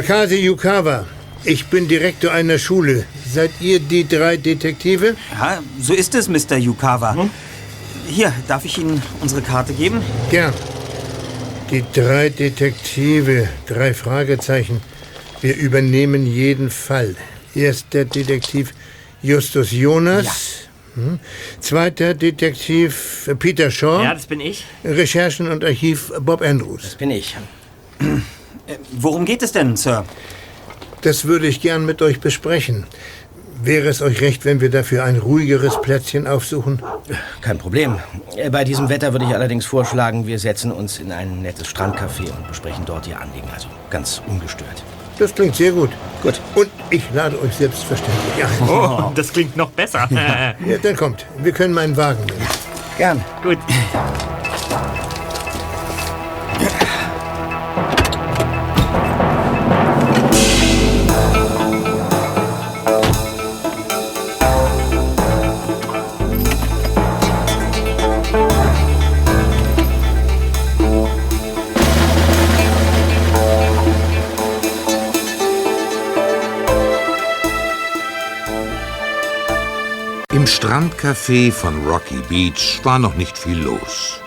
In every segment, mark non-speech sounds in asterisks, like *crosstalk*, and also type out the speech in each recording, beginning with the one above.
Takashi Yukawa. Ich bin Direktor einer Schule. Seid ihr die drei Detektive? Ja, so ist es, Mr. Yukawa. Hm? Hier, darf ich Ihnen unsere Karte geben? Gern. Die drei Detektive, drei Fragezeichen. Wir übernehmen jeden Fall. Erst der Detektiv Justus Jonas. Ja. Hm. Zweiter Detektiv Peter Shaw. Ja, das bin ich. Recherchen und Archiv Bob Andrews. Das bin ich. Worum geht es denn, Sir? Das würde ich gern mit euch besprechen. Wäre es euch recht, wenn wir dafür ein ruhigeres Plätzchen aufsuchen? Kein Problem. Äh, bei diesem Wetter würde ich allerdings vorschlagen, wir setzen uns in ein nettes Strandcafé und besprechen dort Ihr Anliegen. Also ganz ungestört. Das klingt sehr gut. Gut. Und ich lade euch selbstverständlich ein. Oh, das klingt noch besser. ja, dann kommt. Wir können meinen Wagen nehmen. Gern. Gut. Strandcafé von Rocky Beach war noch nicht viel los.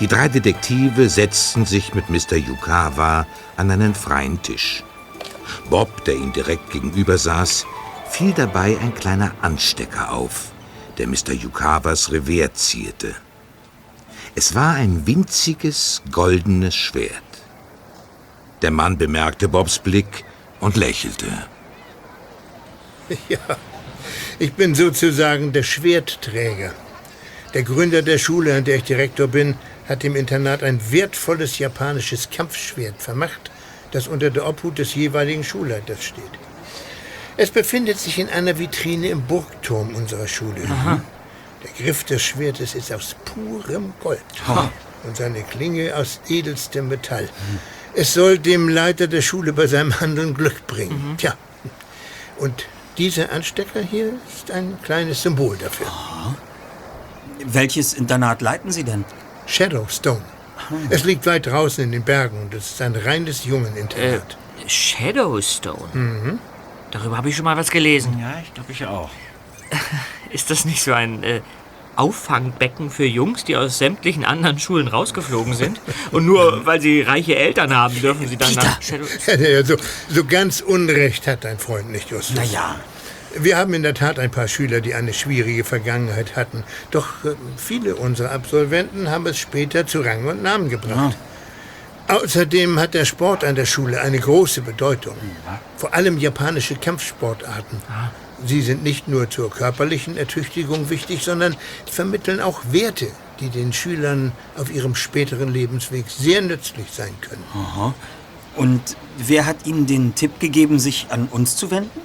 Die drei Detektive setzten sich mit Mr. Yukawa an einen freien Tisch. Bob, der ihm direkt gegenüber saß, fiel dabei ein kleiner Anstecker auf, der Mr. Yukawas Revers zierte. Es war ein winziges, goldenes Schwert. Der Mann bemerkte Bobs Blick und lächelte. Ja, ich bin sozusagen der Schwertträger. Der Gründer der Schule, an der ich Direktor bin, hat dem Internat ein wertvolles japanisches Kampfschwert vermacht, das unter der Obhut des jeweiligen Schulleiters steht. Es befindet sich in einer Vitrine im Burgturm unserer Schule. Aha. Der Griff des Schwertes ist aus purem Gold ha. und seine Klinge aus edelstem Metall. Mhm. Es soll dem Leiter der Schule bei seinem Handeln Glück bringen. Mhm. Tja, und dieser Anstecker hier ist ein kleines Symbol dafür. Aha. Welches Internat leiten Sie denn? Shadowstone. Aha. Es liegt weit draußen in den Bergen und es ist ein reines Jungeninternat. Äh, Shadowstone? Mhm. Darüber habe ich schon mal was gelesen. Ja, ich glaube ich auch. *laughs* Ist das nicht so ein äh, Auffangbecken für Jungs, die aus sämtlichen anderen Schulen rausgeflogen sind. Und nur weil sie reiche Eltern haben, dürfen sie dann nach Shadow... *laughs* Ja, so, so ganz Unrecht hat dein Freund nicht, Justus. Naja. Wir haben in der Tat ein paar Schüler, die eine schwierige Vergangenheit hatten. Doch äh, viele unserer Absolventen haben es später zu Rang und Namen gebracht. Ja. Außerdem hat der Sport an der Schule eine große Bedeutung. Ja. Vor allem japanische Kampfsportarten. Ja. Sie sind nicht nur zur körperlichen Ertüchtigung wichtig, sondern vermitteln auch Werte, die den Schülern auf ihrem späteren Lebensweg sehr nützlich sein können. Aha. Und wer hat Ihnen den Tipp gegeben, sich an uns zu wenden?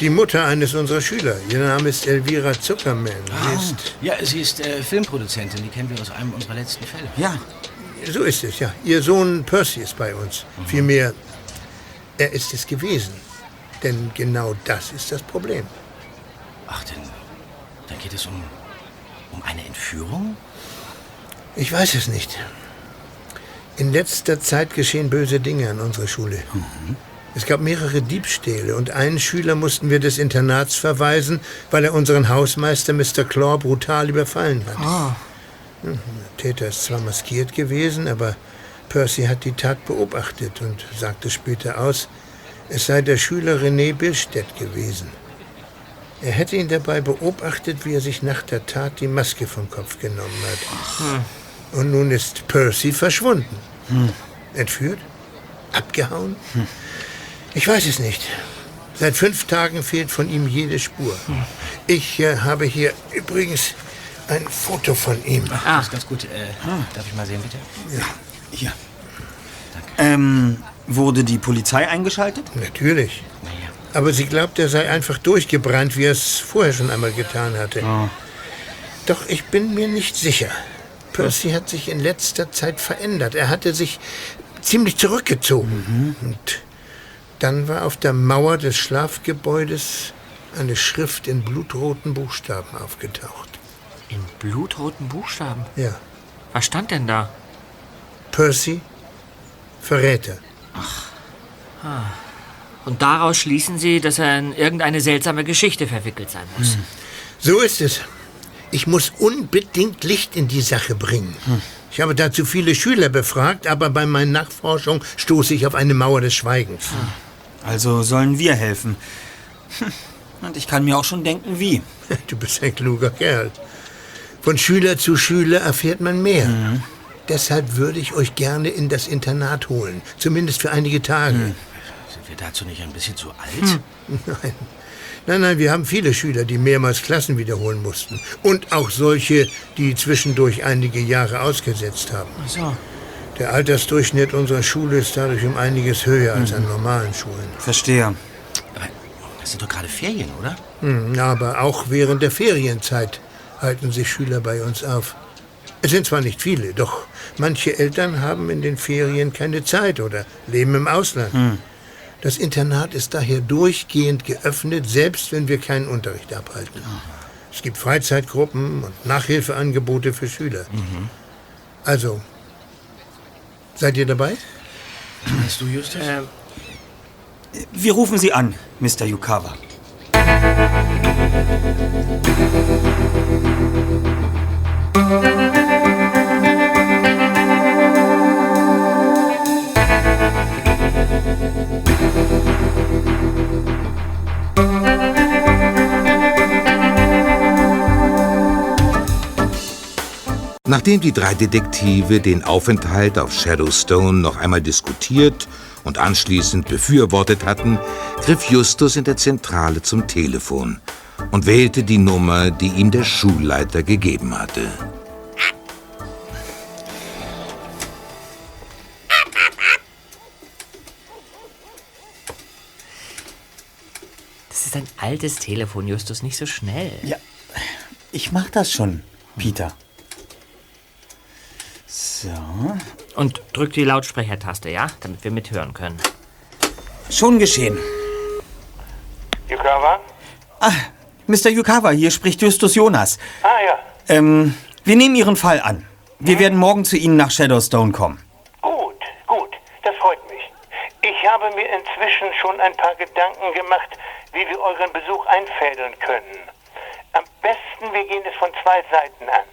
Die Mutter eines unserer Schüler. Ihr Name ist Elvira Zuckerman. Sie ah. ist ja, sie ist äh, Filmproduzentin. Die kennen wir aus einem unserer letzten Fälle. Ja. So ist es, ja. Ihr Sohn Percy ist bei uns. Mhm. Vielmehr, er ist es gewesen. Denn genau das ist das Problem. Ach, denn dann geht es um, um eine Entführung? Ich weiß es nicht. In letzter Zeit geschehen böse Dinge an unserer Schule. Mhm. Es gab mehrere Diebstähle und einen Schüler mussten wir des Internats verweisen, weil er unseren Hausmeister Mr. Claw brutal überfallen hat. Oh. Der Täter ist zwar maskiert gewesen, aber Percy hat die Tat beobachtet und sagte später aus, es sei der Schüler René Billstedt gewesen. Er hätte ihn dabei beobachtet, wie er sich nach der Tat die Maske vom Kopf genommen hat. Und nun ist Percy verschwunden. Hm. Entführt? Abgehauen? Ich weiß es nicht. Seit fünf Tagen fehlt von ihm jede Spur. Hm. Ich äh, habe hier übrigens ein Foto von ihm. Ach, das ist ganz gut. Äh, darf ich mal sehen, bitte? Ja, hier. Danke. Ähm, Wurde die Polizei eingeschaltet? Natürlich. Aber sie glaubt, er sei einfach durchgebrannt, wie er es vorher schon einmal getan hatte. Oh. Doch ich bin mir nicht sicher. Percy hat sich in letzter Zeit verändert. Er hatte sich ziemlich zurückgezogen. Mhm. Und dann war auf der Mauer des Schlafgebäudes eine Schrift in blutroten Buchstaben aufgetaucht. In blutroten Buchstaben? Ja. Was stand denn da? Percy Verräter. Und daraus schließen Sie, dass er in irgendeine seltsame Geschichte verwickelt sein muss. So ist es. Ich muss unbedingt Licht in die Sache bringen. Ich habe dazu viele Schüler befragt, aber bei meinen Nachforschungen stoße ich auf eine Mauer des Schweigens. Also sollen wir helfen. Hm, Und ich kann mir auch schon denken, wie. *laughs* Du bist ein kluger Kerl. Von Schüler zu Schüler erfährt man mehr. Deshalb würde ich euch gerne in das Internat holen. Zumindest für einige Tage. Sind wir dazu nicht ein bisschen zu alt? Nein. Nein, nein, wir haben viele Schüler, die mehrmals Klassen wiederholen mussten. Und auch solche, die zwischendurch einige Jahre ausgesetzt haben. Ach so. Der Altersdurchschnitt unserer Schule ist dadurch um einiges höher als an normalen Schulen. Verstehe. Aber das sind doch gerade Ferien, oder? Hm, Aber auch während der Ferienzeit halten sich Schüler bei uns auf. Es sind zwar nicht viele, doch manche Eltern haben in den Ferien keine Zeit oder leben im Ausland. Das Internat ist daher durchgehend geöffnet, selbst wenn wir keinen Unterricht abhalten. Es gibt Freizeitgruppen und Nachhilfeangebote für Schüler. Also, seid ihr dabei? Weißt du, Justus? Wir rufen Sie an, Mr. Yukawa. Nachdem die drei Detektive den Aufenthalt auf Shadowstone noch einmal diskutiert und anschließend befürwortet hatten, griff Justus in der Zentrale zum Telefon und wählte die Nummer, die ihm der Schulleiter gegeben hatte. Das ist ein altes Telefon, Justus, nicht so schnell. Ja, ich mach das schon, Peter. So. Und drück die Lautsprechertaste, ja? Damit wir mithören können. Schon geschehen. Yukawa? Ah, Mr. Yukawa, hier spricht Justus Jonas. Ah ja, Ähm, wir nehmen Ihren Fall an. Wir werden morgen zu Ihnen nach Shadowstone kommen. gut, gut, das freut mich. Ich habe mir inzwischen schon ein paar Gedanken gemacht, wie wir euren Besuch einfädeln können. Am besten, wir gehen es von zwei Seiten an.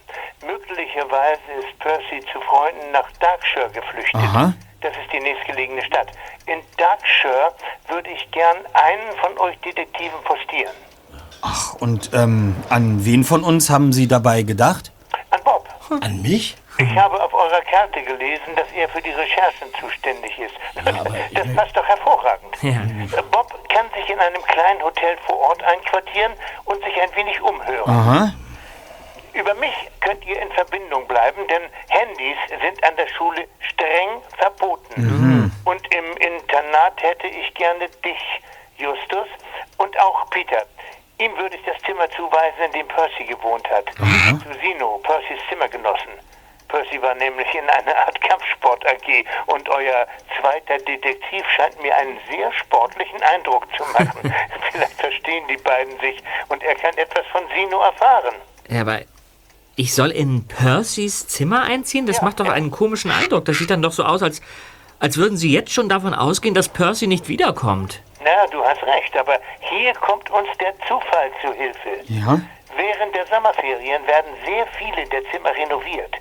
Möglicherweise ist Percy zu Freunden nach Darkshire geflüchtet. Aha. Das ist die nächstgelegene Stadt. In Darkshire würde ich gern einen von euch Detektiven postieren. Ach, und ähm, an wen von uns haben Sie dabei gedacht? An Bob. An mich? Ich habe auf eurer Karte gelesen, dass er für die Recherchen zuständig ist. *laughs* das passt doch hervorragend. Ja. Bob kann sich in einem kleinen Hotel vor Ort einquartieren und sich ein wenig umhören. Aha. Über mich könnt ihr in Verbindung bleiben, denn Handys sind an der Schule streng verboten. Und im Internat hätte ich gerne dich, Justus, und auch Peter. Ihm würde ich das Zimmer zuweisen, in dem Percy gewohnt hat. Zu Sino, Percys Zimmergenossen. Percy war nämlich in einer Art Kampfsport AG und euer zweiter Detektiv scheint mir einen sehr sportlichen Eindruck zu machen. *laughs* Vielleicht verstehen die beiden sich und er kann etwas von Sino erfahren. Ja, aber ich soll in Percys Zimmer einziehen? Das Ja, macht doch ja. einen komischen Eindruck. Das sieht dann doch so aus, als, als würden Sie jetzt schon davon ausgehen, dass Percy nicht wiederkommt. Na, du hast recht, aber hier kommt uns der Zufall zu Hilfe. Ja? Während der Sommerferien werden sehr viele der Zimmer renoviert.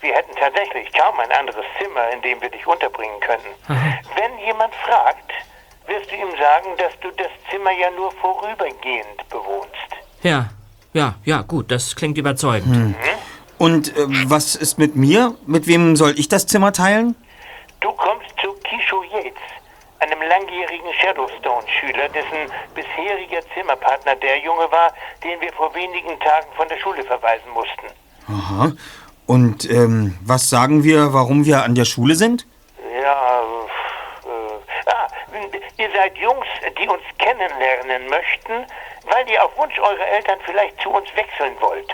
Wir hätten tatsächlich kaum ein anderes Zimmer, in dem wir dich unterbringen könnten. Wenn jemand fragt, wirst du ihm sagen, dass du das Zimmer ja nur vorübergehend bewohnst. Ja, ja, ja, gut, das klingt überzeugend. Und äh, was ist mit mir? Mit wem soll ich das Zimmer teilen? Du kommst zu Kisho Yates, einem langjährigen Shadowstone-Schüler, dessen bisheriger Zimmerpartner der Junge war, den wir vor wenigen Tagen von der Schule verweisen mussten. Aha. Und ähm, was sagen wir, warum wir an der Schule sind? Ja, äh, ah, ihr seid Jungs, die uns kennenlernen möchten, weil ihr auf Wunsch eurer Eltern vielleicht zu uns wechseln wollt.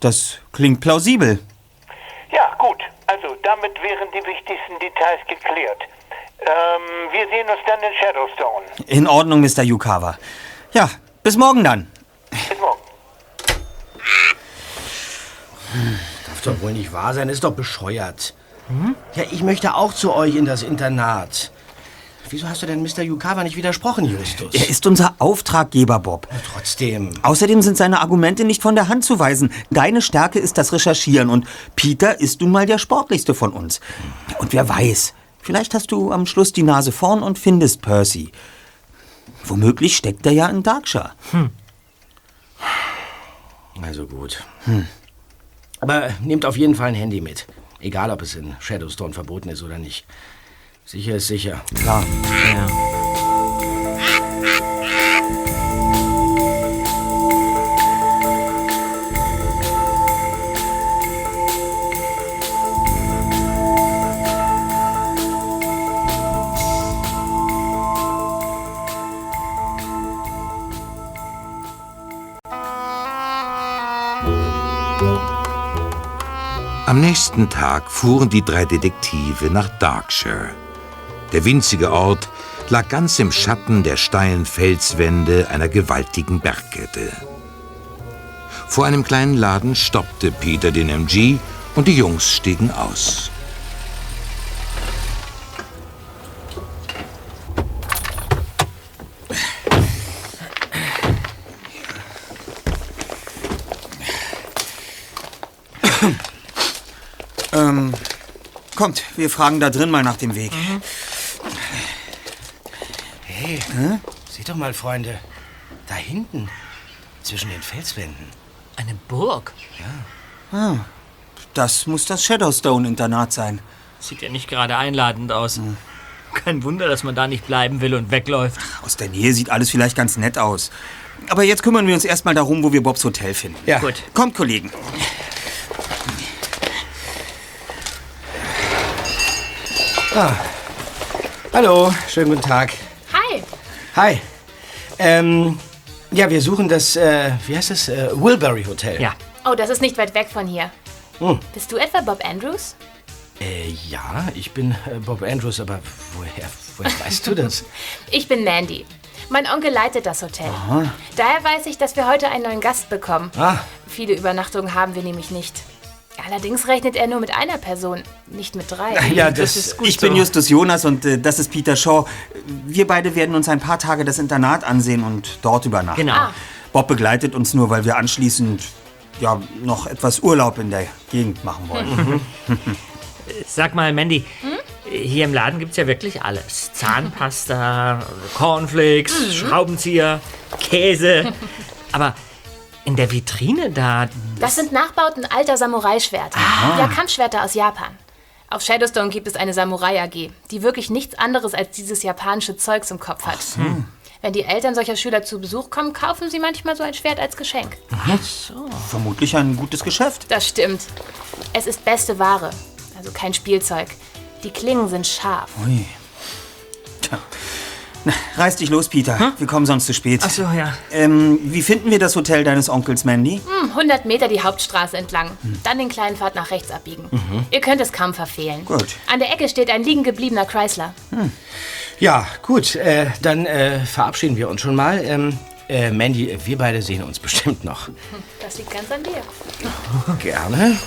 Das klingt plausibel. Ja, gut. Also, damit wären die wichtigsten Details geklärt. Ähm, wir sehen uns dann in Shadowstone. In Ordnung, Mr. Yukawa. Ja, bis morgen dann. Bis morgen. Darf doch wohl nicht wahr sein, ist doch bescheuert. Ja, ich möchte auch zu euch in das Internat. Wieso hast du denn Mr. Yukawa nicht widersprochen, Justus? Er ist unser Auftraggeber, Bob. Trotzdem. Außerdem sind seine Argumente nicht von der Hand zu weisen. Deine Stärke ist das Recherchieren und Peter ist nun mal der sportlichste von uns. Und wer weiß, vielleicht hast du am Schluss die Nase vorn und findest Percy. Womöglich steckt er ja in Darkshire. Also gut. Aber nehmt auf jeden Fall ein Handy mit. Egal, ob es in Shadowstone verboten ist oder nicht. Sicher ist sicher. Klar. Ja. Am nächsten Tag fuhren die drei Detektive nach Darkshire. Der winzige Ort lag ganz im Schatten der steilen Felswände einer gewaltigen Bergkette. Vor einem kleinen Laden stoppte Peter den MG und die Jungs stiegen aus. Ähm, kommt, wir fragen da drin mal nach dem Weg. Hey, seht doch mal, Freunde. Da hinten. Zwischen den Felswänden. Eine Burg. Das muss das Shadowstone-Internat sein. Sieht ja nicht gerade einladend aus. Kein Wunder, dass man da nicht bleiben will und wegläuft. Aus der Nähe sieht alles vielleicht ganz nett aus. Aber jetzt kümmern wir uns erstmal darum, wo wir Bobs Hotel finden. Ja. Gut. Kommt, Kollegen. Hallo, schönen guten Tag. Hi. Hi. Ähm, ja, wir suchen das, äh, wie heißt das? Äh, Wilbury Hotel. Ja. Oh, das ist nicht weit weg von hier. Hm. Bist du etwa Bob Andrews? Äh, ja, ich bin äh, Bob Andrews, aber woher, woher weißt du das? *laughs* Ich bin Mandy. Mein Onkel leitet das Hotel. Daher weiß ich, dass wir heute einen neuen Gast bekommen. Ah. Viele Übernachtungen haben wir nämlich nicht. Allerdings rechnet er nur mit einer Person, nicht mit drei. *laughs* Ja, Das ist gut Ich so. bin Justus Jonas und äh, das ist Peter Shaw. Wir beide werden uns ein paar Tage das Internat ansehen und dort übernachten. Genau. Ah. Bob begleitet uns nur, weil wir anschließend ja noch etwas Urlaub in der Gegend machen wollen. *laughs* Sag mal, Mandy, hier im Laden gibt's ja wirklich alles. Zahnpasta, Cornflakes, Schraubenzieher, Käse. *laughs* Aber in der Vitrine da, Das sind Nachbauten alter Samurai-Schwerter. Ja, Kampfschwerter aus Japan. Auf Shadowstone gibt es eine Samurai AG, die wirklich nichts anderes als dieses japanische Zeugs im Kopf hat. Wenn die Eltern solcher Schüler zu Besuch kommen, kaufen sie manchmal so ein Schwert als Geschenk. Vermutlich ein gutes Geschäft. Das stimmt. Es ist beste Ware, also kein Spielzeug. Die Klingen sind scharf. Ui. *laughs* Tja. Na, reiß dich los, Peter. Wir kommen sonst zu spät. Ach so, ja. Ähm, wie finden wir das Hotel deines Onkels, Mandy? Hm, 100 Meter die Hauptstraße entlang. Dann den kleinen Pfad nach rechts abbiegen. Ihr könnt es kaum verfehlen. Gut. An der Ecke steht ein liegen gebliebener Chrysler. Ja, gut, äh, dann äh, verabschieden wir uns schon mal. Ähm, äh, Mandy, wir beide sehen uns *laughs* bestimmt noch. Das liegt ganz an dir. Gerne. *laughs*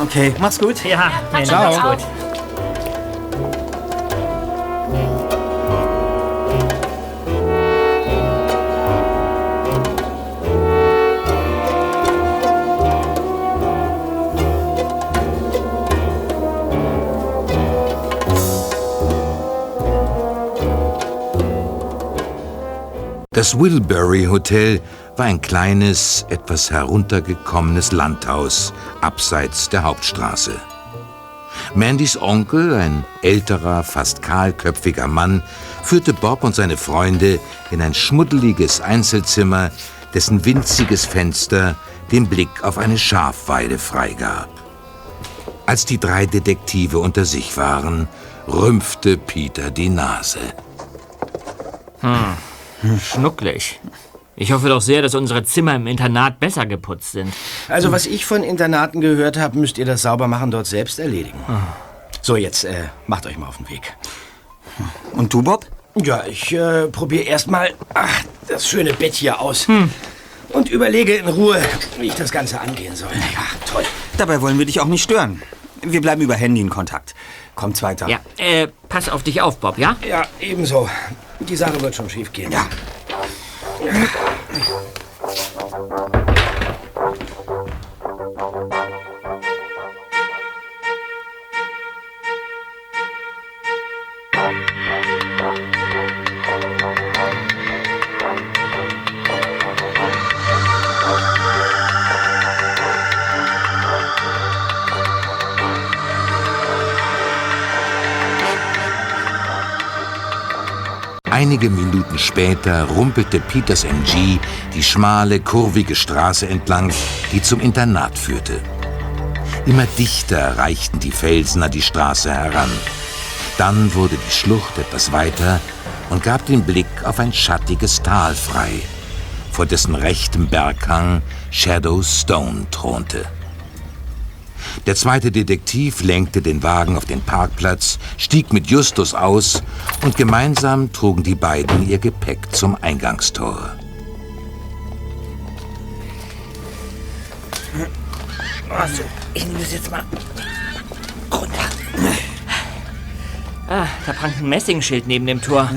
Okay, mach's gut. Ja, Pass Mandy, euch gut. Das Wilbury Hotel war ein kleines, etwas heruntergekommenes Landhaus abseits der Hauptstraße. Mandys Onkel, ein älterer, fast kahlköpfiger Mann, führte Bob und seine Freunde in ein schmuddeliges Einzelzimmer, dessen winziges Fenster den Blick auf eine Schafweide freigab. Als die drei Detektive unter sich waren, rümpfte Peter die Nase. Schnucklig. Ich hoffe doch sehr, dass unsere Zimmer im Internat besser geputzt sind. Also, was ich von Internaten gehört habe, müsst ihr das Saubermachen dort selbst erledigen. So, jetzt äh, macht euch mal auf den Weg. Und du, Bob? Ja, ich äh, probiere erstmal das schöne Bett hier aus. Und überlege in Ruhe, wie ich das Ganze angehen soll. Ja, toll. Dabei wollen wir dich auch nicht stören. Wir bleiben über Handy in Kontakt. Kommt's weiter. Ja, äh, pass auf dich auf, Bob, ja? Ja, ebenso. Die Sache wird schon schief gehen. Ja. Einige Minuten später rumpelte Peters MG die schmale, kurvige Straße entlang, die zum Internat führte. Immer dichter reichten die Felsen an die Straße heran. Dann wurde die Schlucht etwas weiter und gab den Blick auf ein schattiges Tal frei, vor dessen rechtem Berghang Shadow Stone thronte. Der zweite Detektiv lenkte den Wagen auf den Parkplatz, stieg mit Justus aus und gemeinsam trugen die beiden ihr Gepäck zum Eingangstor. Also, ich nehme das jetzt mal runter. Ah, da prangt ein Messingschild neben dem Tor.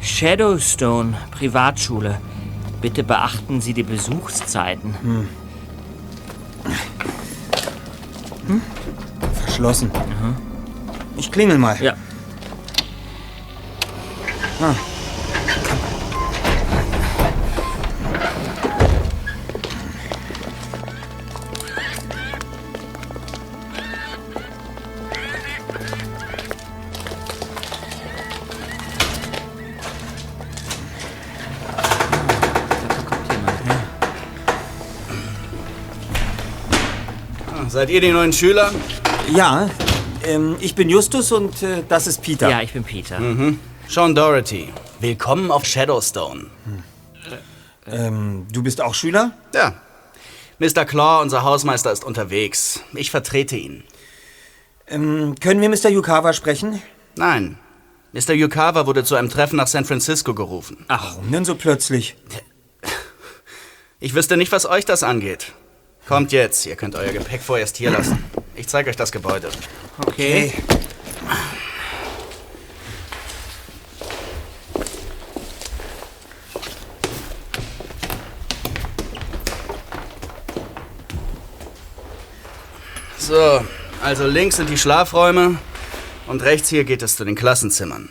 Shadowstone, Privatschule. Bitte beachten Sie die Besuchszeiten. Verschlossen. Ich klingel mal. Ja. Seid ihr die neuen Schüler? Ja, ähm, ich bin Justus und äh, das ist Peter. Ja, ich bin Peter. Sean Doherty. Willkommen auf Shadowstone. Ähm, du bist auch Schüler? Ja. Mr. Claw, unser Hausmeister, ist unterwegs. Ich vertrete ihn. Ähm, können wir Mr. Yukawa sprechen? Nein. Mr. Yukawa wurde zu einem Treffen nach San Francisco gerufen. Ach, warum denn so plötzlich? Ich wüsste nicht, was euch das angeht. Kommt jetzt, ihr könnt euer Gepäck vorerst hier lassen. Ich zeige euch das Gebäude. Okay. So, also links sind die Schlafräume und rechts hier geht es zu den Klassenzimmern.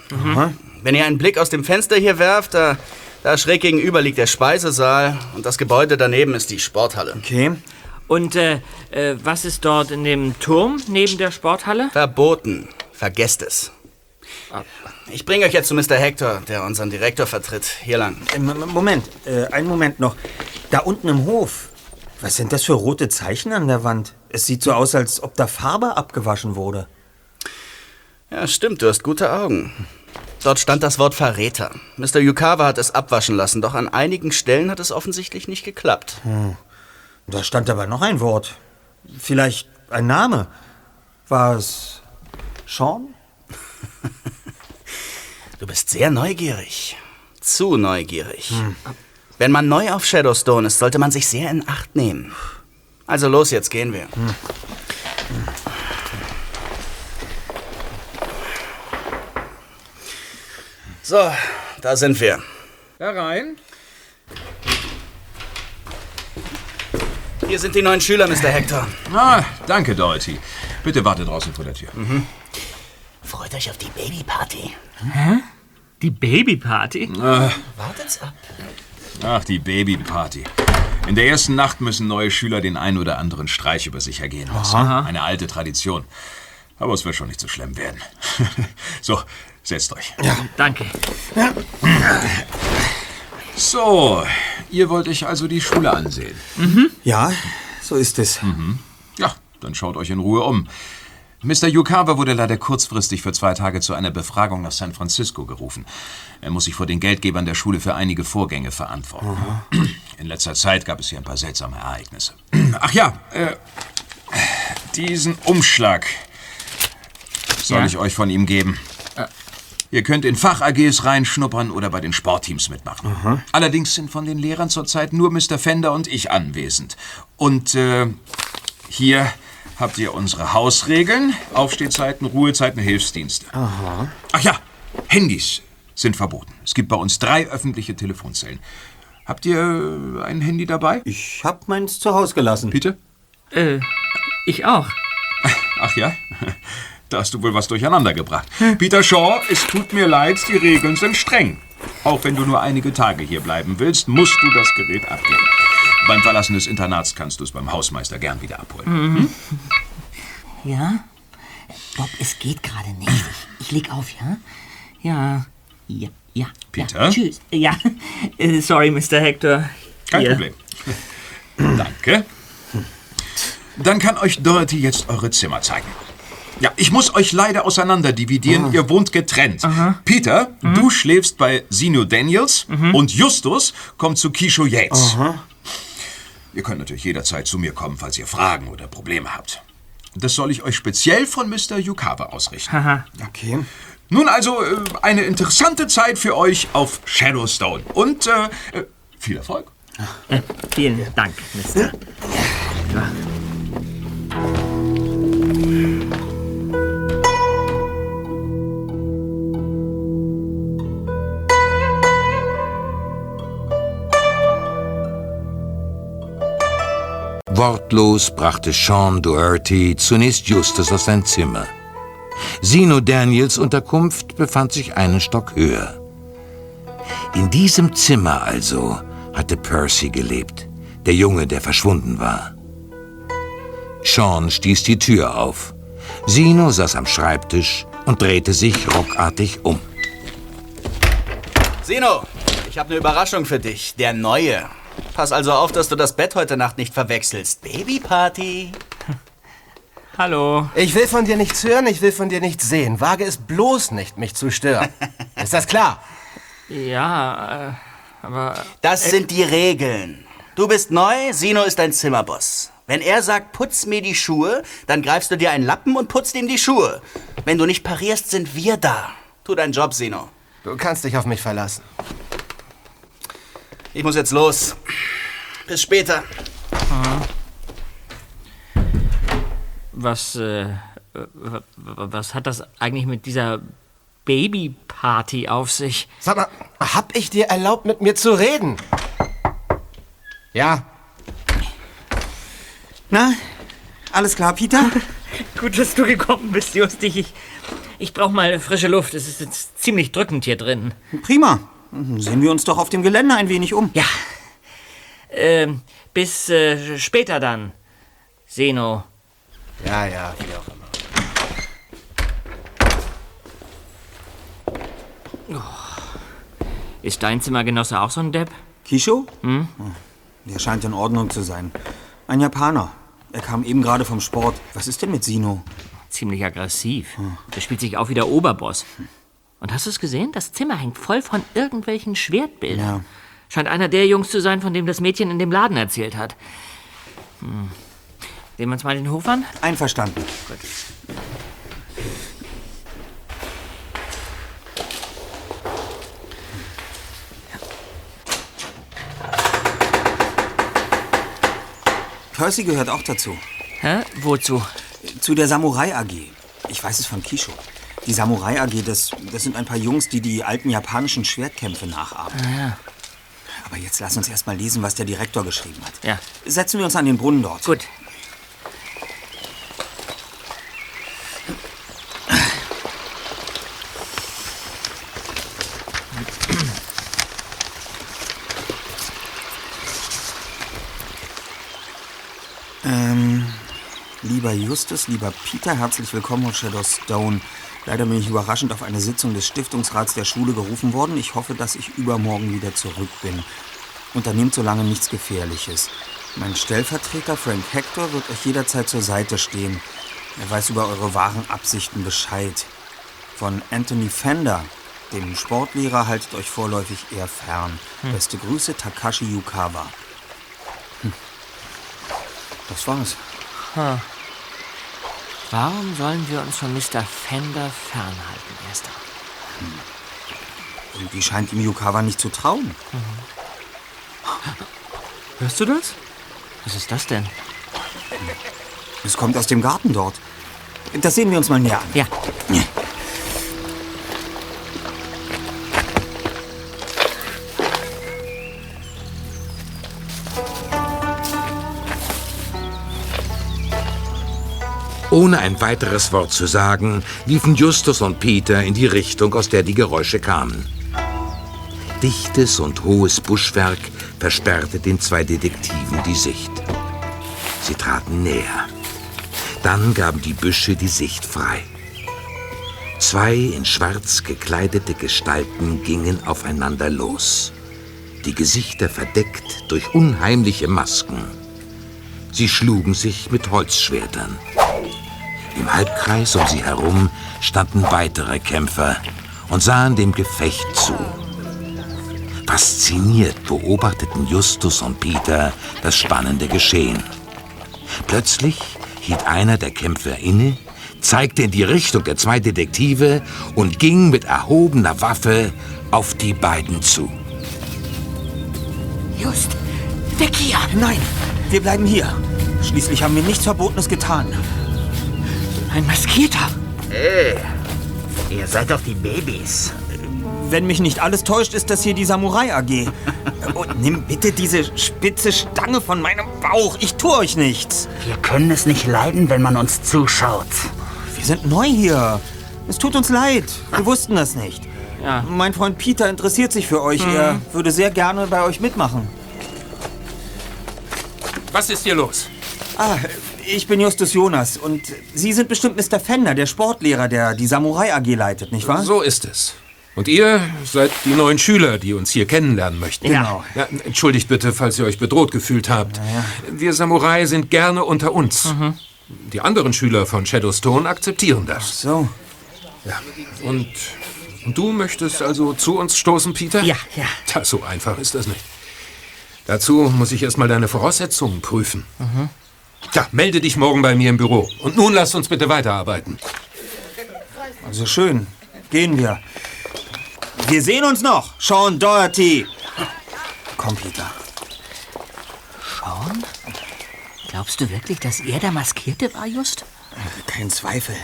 Wenn ihr einen Blick aus dem Fenster hier werft, da, da schräg gegenüber liegt der Speisesaal und das Gebäude daneben ist die Sporthalle. Okay. Und äh, äh, was ist dort in dem Turm neben der Sporthalle? Verboten. Vergesst es. Ich bringe euch jetzt zu Mr. Hector, der unseren Direktor vertritt. Hier lang. M- Moment, äh, einen Moment noch. Da unten im Hof. Was sind das für rote Zeichen an der Wand? Es sieht so aus, als ob da Farbe abgewaschen wurde. Ja, stimmt, du hast gute Augen. Dort stand das Wort Verräter. Mr. Yukawa hat es abwaschen lassen, doch an einigen Stellen hat es offensichtlich nicht geklappt. Da stand aber noch ein Wort. Vielleicht ein Name. War es Sean? *laughs* Du bist sehr neugierig. Zu neugierig. Wenn man neu auf Shadowstone ist, sollte man sich sehr in Acht nehmen. Also los, jetzt gehen wir. So, da sind wir. Herein. Hier sind die neuen Schüler, Mr. Hector. Ah, danke, Doherty. Bitte warte draußen vor der Tür. Freut euch auf die Babyparty. Die Babyparty? Wartet's ab. Ach, die Babyparty. In der ersten Nacht müssen neue Schüler den ein oder anderen Streich über sich ergehen lassen. Eine alte Tradition. Aber es wird schon nicht so schlimm werden. *laughs* so, setzt euch. Danke. So, ihr wollt euch also die Schule ansehen. Ja, so ist es. Ja, dann schaut euch in Ruhe um. Mr. Yukawa wurde leider kurzfristig für zwei Tage zu einer Befragung nach San Francisco gerufen. Er muss sich vor den Geldgebern der Schule für einige Vorgänge verantworten. *clears throat* In letzter Zeit gab es hier ein paar seltsame Ereignisse. *clears throat* Ach ja, äh, diesen Umschlag soll Ja. ich euch von ihm geben. Ihr könnt in Fach-AGs reinschnuppern oder bei den Sportteams mitmachen. Allerdings sind von den Lehrern zurzeit nur Mr. Fender und ich anwesend. Und äh, hier habt ihr unsere Hausregeln, Aufstehzeiten, Ruhezeiten, Hilfsdienste. Aha. Ach ja, Handys sind verboten. Es gibt bei uns drei öffentliche Telefonzellen. Habt ihr äh, ein Handy dabei? Ich hab meins zu Hause gelassen. Peter? Äh, ich auch. Ach ja? Da hast du wohl was durcheinander gebracht. Peter Shaw, es tut mir leid, die Regeln sind streng. Auch wenn du nur einige Tage hier bleiben willst, musst du das Gerät abgeben. Beim Verlassen des Internats kannst du es beim Hausmeister gern wieder abholen. Mhm. Ja? Bob, es geht gerade nicht. Ich, ich leg auf, ja? Ja. Ja, ja. Peter? Ja. Tschüss. Ja, äh, sorry, Mr. Hector. Kein Hier. Problem. Danke. Dann kann euch Dorothy jetzt eure Zimmer zeigen. Ja, ich muss euch leider auseinander dividieren. Ihr wohnt getrennt. Peter, du schläfst bei Sino Daniels und Justus kommt zu Kisho Yates. Ihr könnt natürlich jederzeit zu mir kommen, falls ihr Fragen oder Probleme habt. Das soll ich euch speziell von Mr. Yukawa ausrichten. Haha. Okay. Nun also äh, eine interessante Zeit für euch auf Shadowstone. Und äh, äh, viel Erfolg. Äh, vielen Dank, Mr. Wortlos brachte Sean Doherty zunächst Justus auf sein Zimmer. Sino Daniels Unterkunft befand sich einen Stock höher. In diesem Zimmer also hatte Percy gelebt, der Junge, der verschwunden war. Sean stieß die Tür auf. Sino saß am Schreibtisch und drehte sich ruckartig um. Sino, ich habe eine Überraschung für dich. Der Neue. Pass also auf, dass du das Bett heute Nacht nicht verwechselst. Babyparty. *laughs* Hallo. Ich will von dir nichts hören, ich will von dir nichts sehen. Wage es bloß nicht, mich zu stören. *laughs* Ist das klar? Ja, äh, aber. Das sind die Regeln. Du bist neu, Sino ist dein Zimmerboss. Wenn er sagt, putz mir die Schuhe, dann greifst du dir einen Lappen und putzt ihm die Schuhe. Wenn du nicht parierst, sind wir da. Tu deinen Job, Sino. Du kannst dich auf mich verlassen. Ich muss jetzt los. Bis später. Was, äh, w- was hat das eigentlich mit dieser Babyparty auf sich? Sag mal, hab ich dir erlaubt, mit mir zu reden? Ja. Na, alles klar, Peter? *laughs* Gut, dass du gekommen bist, Justig. Ich, ich brauch mal frische Luft. Es ist jetzt ziemlich drückend hier drin. Prima. Sehen wir uns doch auf dem Gelände ein wenig um. Ja. Ähm, bis äh, später dann. Seno. Ja, ja, wie auch immer. Ist dein Zimmergenosse auch so ein Depp? Kisho? Hm? Der scheint in Ordnung zu sein. Ein Japaner. Er kam eben gerade vom Sport. Was ist denn mit Sino? Ziemlich aggressiv. Der spielt sich auf wie der Oberboss. Und hast du es gesehen? Das Zimmer hängt voll von irgendwelchen Schwertbildern. Ja. Scheint einer der Jungs zu sein, von dem das Mädchen in dem Laden erzählt hat. Hm. Sehen wir uns mal den Hof an? Einverstanden. Gut. Percy gehört auch dazu. Hä? Wozu? Zu der Samurai AG. Ich weiß es von Kisho. Die Samurai AG, das, das sind ein paar Jungs, die die alten japanischen Schwertkämpfe nachahmen. Ah, ja. Aber jetzt lass uns erst mal lesen, was der Direktor geschrieben hat. Ja. Setzen wir uns an den Brunnen dort. Gut. Justus, lieber Peter, herzlich willkommen auf Shadow Stone. Leider bin ich überraschend auf eine Sitzung des Stiftungsrats der Schule gerufen worden. Ich hoffe, dass ich übermorgen wieder zurück bin. Unternehmt so lange nichts Gefährliches. Mein Stellvertreter Frank Hector wird euch jederzeit zur Seite stehen. Er weiß über eure wahren Absichten Bescheid. Von Anthony Fender, dem Sportlehrer, haltet euch vorläufig eher fern. Hm. Beste Grüße, Takashi Yukawa. Hm. Das war's. Hm. Warum sollen wir uns von Mr. Fender fernhalten, Erster? Irgendwie scheint ihm Yukawa nicht zu trauen. Hörst du das? Was ist das denn? Es kommt aus dem Garten dort. Das sehen wir uns mal näher an. Ja. Ohne ein weiteres Wort zu sagen, liefen Justus und Peter in die Richtung, aus der die Geräusche kamen. Dichtes und hohes Buschwerk versperrte den zwei Detektiven die Sicht. Sie traten näher. Dann gaben die Büsche die Sicht frei. Zwei in Schwarz gekleidete Gestalten gingen aufeinander los. Die Gesichter verdeckt durch unheimliche Masken. Sie schlugen sich mit Holzschwertern. Im Halbkreis um sie herum standen weitere Kämpfer und sahen dem Gefecht zu. Fasziniert beobachteten Justus und Peter das spannende Geschehen. Plötzlich hielt einer der Kämpfer inne, zeigte in die Richtung der zwei Detektive und ging mit erhobener Waffe auf die beiden zu. Just, weg hier! Nein, wir bleiben hier. Schließlich haben wir nichts Verbotenes getan. Ein Maskierter. Hey, ihr seid doch die Babys. Wenn mich nicht alles täuscht, ist das hier die Samurai AG. *laughs* Und nimm bitte diese spitze Stange von meinem Bauch. Ich tue euch nichts. Wir können es nicht leiden, wenn man uns zuschaut. Wir sind neu hier. Es tut uns leid. Wir wussten das nicht. Ja. Mein Freund Peter interessiert sich für euch. Er würde sehr gerne bei euch mitmachen. Was ist hier los? Ah, ich bin Justus Jonas und Sie sind bestimmt Mr. Fender, der Sportlehrer, der die Samurai AG leitet, nicht wahr? So ist es. Und ihr seid die neuen Schüler, die uns hier kennenlernen möchten. Genau. Ja, entschuldigt bitte, falls ihr euch bedroht gefühlt habt. Wir Samurai sind gerne unter uns. Die anderen Schüler von Shadowstone akzeptieren das. So. Ja. Und, und du möchtest also zu uns stoßen, Peter? Ja, ja. Tja, so einfach ist das nicht. Dazu muss ich erstmal deine Voraussetzungen prüfen. Tja, melde dich morgen bei mir im Büro. Und nun lasst uns bitte weiterarbeiten. Also schön. Gehen wir. Wir sehen uns noch. Sean Doherty. Komm, Peter. Sean? Glaubst du wirklich, dass er der Maskierte war, Just? Kein Zweifel.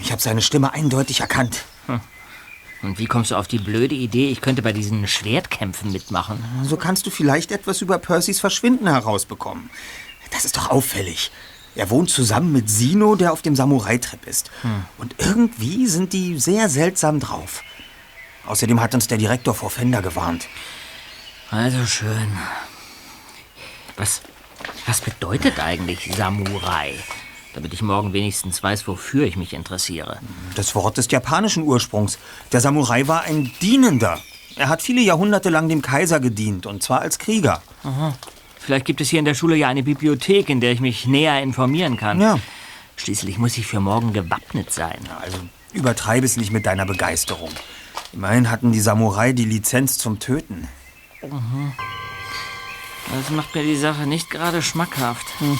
Ich habe seine Stimme eindeutig erkannt. Und wie kommst du auf die blöde Idee, ich könnte bei diesen Schwertkämpfen mitmachen? So kannst du vielleicht etwas über Percys Verschwinden herausbekommen. Das ist doch auffällig. Er wohnt zusammen mit Sino, der auf dem Samurai-Trip ist. Und irgendwie sind die sehr seltsam drauf. Außerdem hat uns der Direktor vor Fender gewarnt. Also schön. Was, was bedeutet eigentlich Samurai? Damit ich morgen wenigstens weiß, wofür ich mich interessiere. Das Wort ist japanischen Ursprungs. Der Samurai war ein Dienender. Er hat viele Jahrhunderte lang dem Kaiser gedient, und zwar als Krieger. Aha. Vielleicht gibt es hier in der Schule ja eine Bibliothek, in der ich mich näher informieren kann. Ja. Schließlich muss ich für morgen gewappnet sein. Also übertreibe es nicht mit deiner Begeisterung. Immerhin hatten die Samurai die Lizenz zum Töten. Mhm. Das macht mir die Sache nicht gerade schmackhaft. Hm.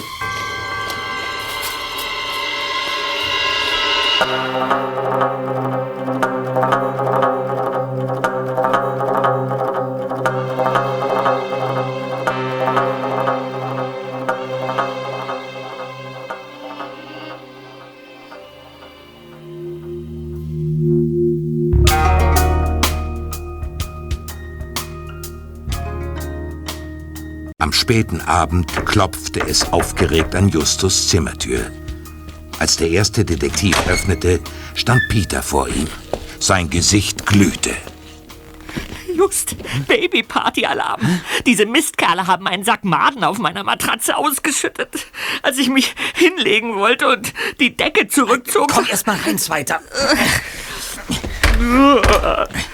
Am späten Abend klopfte es aufgeregt an Justus Zimmertür. Als der erste Detektiv öffnete, stand Peter vor ihm. Sein Gesicht glühte. Just, Baby-Party-Alarm. Diese Mistkerle haben einen Sack Maden auf meiner Matratze ausgeschüttet, als ich mich hinlegen wollte und die Decke zurückzog. Komm erst mal rein, Zweiter. *laughs*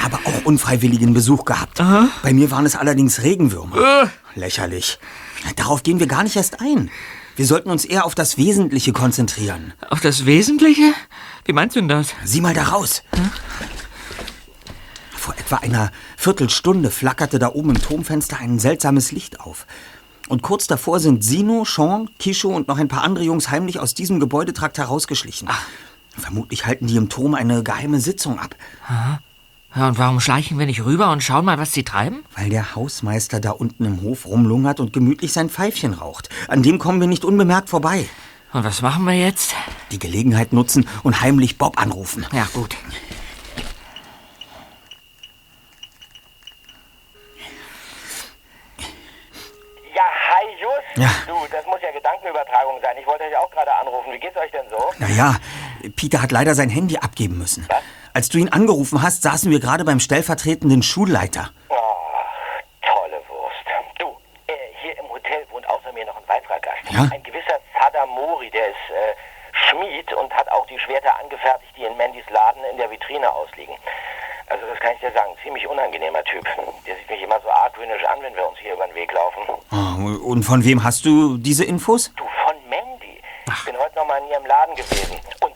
Ich habe auch unfreiwilligen Besuch gehabt. Bei mir waren es allerdings Regenwürmer. Lächerlich. Darauf gehen wir gar nicht erst ein. Wir sollten uns eher auf das Wesentliche konzentrieren. Auf das Wesentliche? Wie meinst du denn das? Sieh mal da raus. Vor etwa einer Viertelstunde flackerte da oben im Turmfenster ein seltsames Licht auf. Und kurz davor sind Sino, Sean, Kisho und noch ein paar andere Jungs heimlich aus diesem Gebäudetrakt herausgeschlichen. Vermutlich halten die im Turm eine geheime Sitzung ab. Aha. Ja, und warum schleichen wir nicht rüber und schauen mal, was sie treiben? Weil der Hausmeister da unten im Hof rumlungert und gemütlich sein Pfeifchen raucht. An dem kommen wir nicht unbemerkt vorbei. Und was machen wir jetzt? Die Gelegenheit nutzen und heimlich Bob anrufen. Ja, gut. Ja, hi Just. Ja. Du, das muss ja Gedankenübertragung sein. Ich wollte euch auch gerade anrufen. Wie geht's euch denn so? Naja, Peter hat leider sein Handy abgeben müssen. Als du ihn angerufen hast, saßen wir gerade beim stellvertretenden Schulleiter. Oh, tolle Wurst. Du, äh, hier im Hotel wohnt außer mir noch ein weiterer Gast. Ja? Ein gewisser Sadamori, der ist äh, Schmied und hat auch die Schwerter angefertigt, die in Mandys Laden in der Vitrine ausliegen. Also das kann ich dir sagen, ziemlich unangenehmer Typ. Der sieht mich immer so argwöhnisch an, wenn wir uns hier über den Weg laufen. Oh, Und von wem hast du diese Infos? Du, von Mandy. Ich bin heute noch mal in ihrem Laden gewesen. Und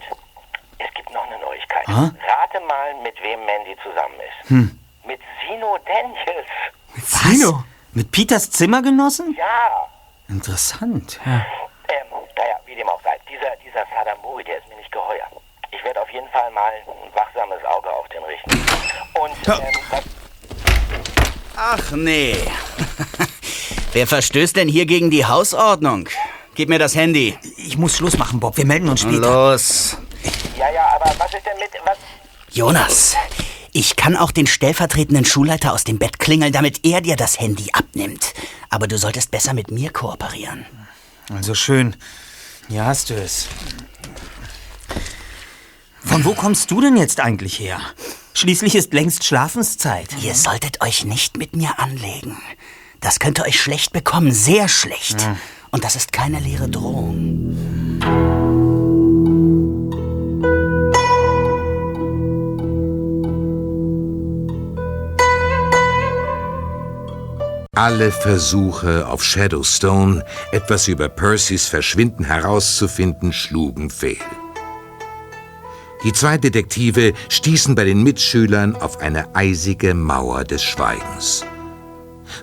es gibt noch eine Neuigkeit. Ah? Rate mal, mit wem Mandy zusammen ist. Hm. Mit Sino Daniels. Was? Mit Peters Zimmergenossen? Ja. Interessant. Ähm, naja, wie dem auch sei. Dieser, dieser Sadamori, der ist mir nicht geheuer. Ich werde auf jeden Fall mal ein wachsames Auge auf den richten. Und, ähm, was Ach nee. *laughs* Wer verstößt denn hier gegen die Hausordnung? Gib mir das Handy. Ich muss Schluss machen, Bob. Wir melden uns später. Los. Ja, ja, aber was ist denn mit, was, Jonas, ich kann auch den stellvertretenden Schulleiter aus dem Bett klingeln, damit er dir das Handy abnimmt. Aber du solltest besser mit mir kooperieren. Also schön. Hier hast du es. Von wo kommst du denn jetzt eigentlich her? Schließlich ist längst Schlafenszeit. Ihr solltet euch nicht mit mir anlegen. Das könnte euch schlecht bekommen, sehr schlecht. Und das ist keine leere Drohung. Alle Versuche auf Shadowstone, etwas über Percys Verschwinden herauszufinden, schlugen fehl. Die zwei Detektive stießen bei den Mitschülern auf eine eisige Mauer des Schweigens.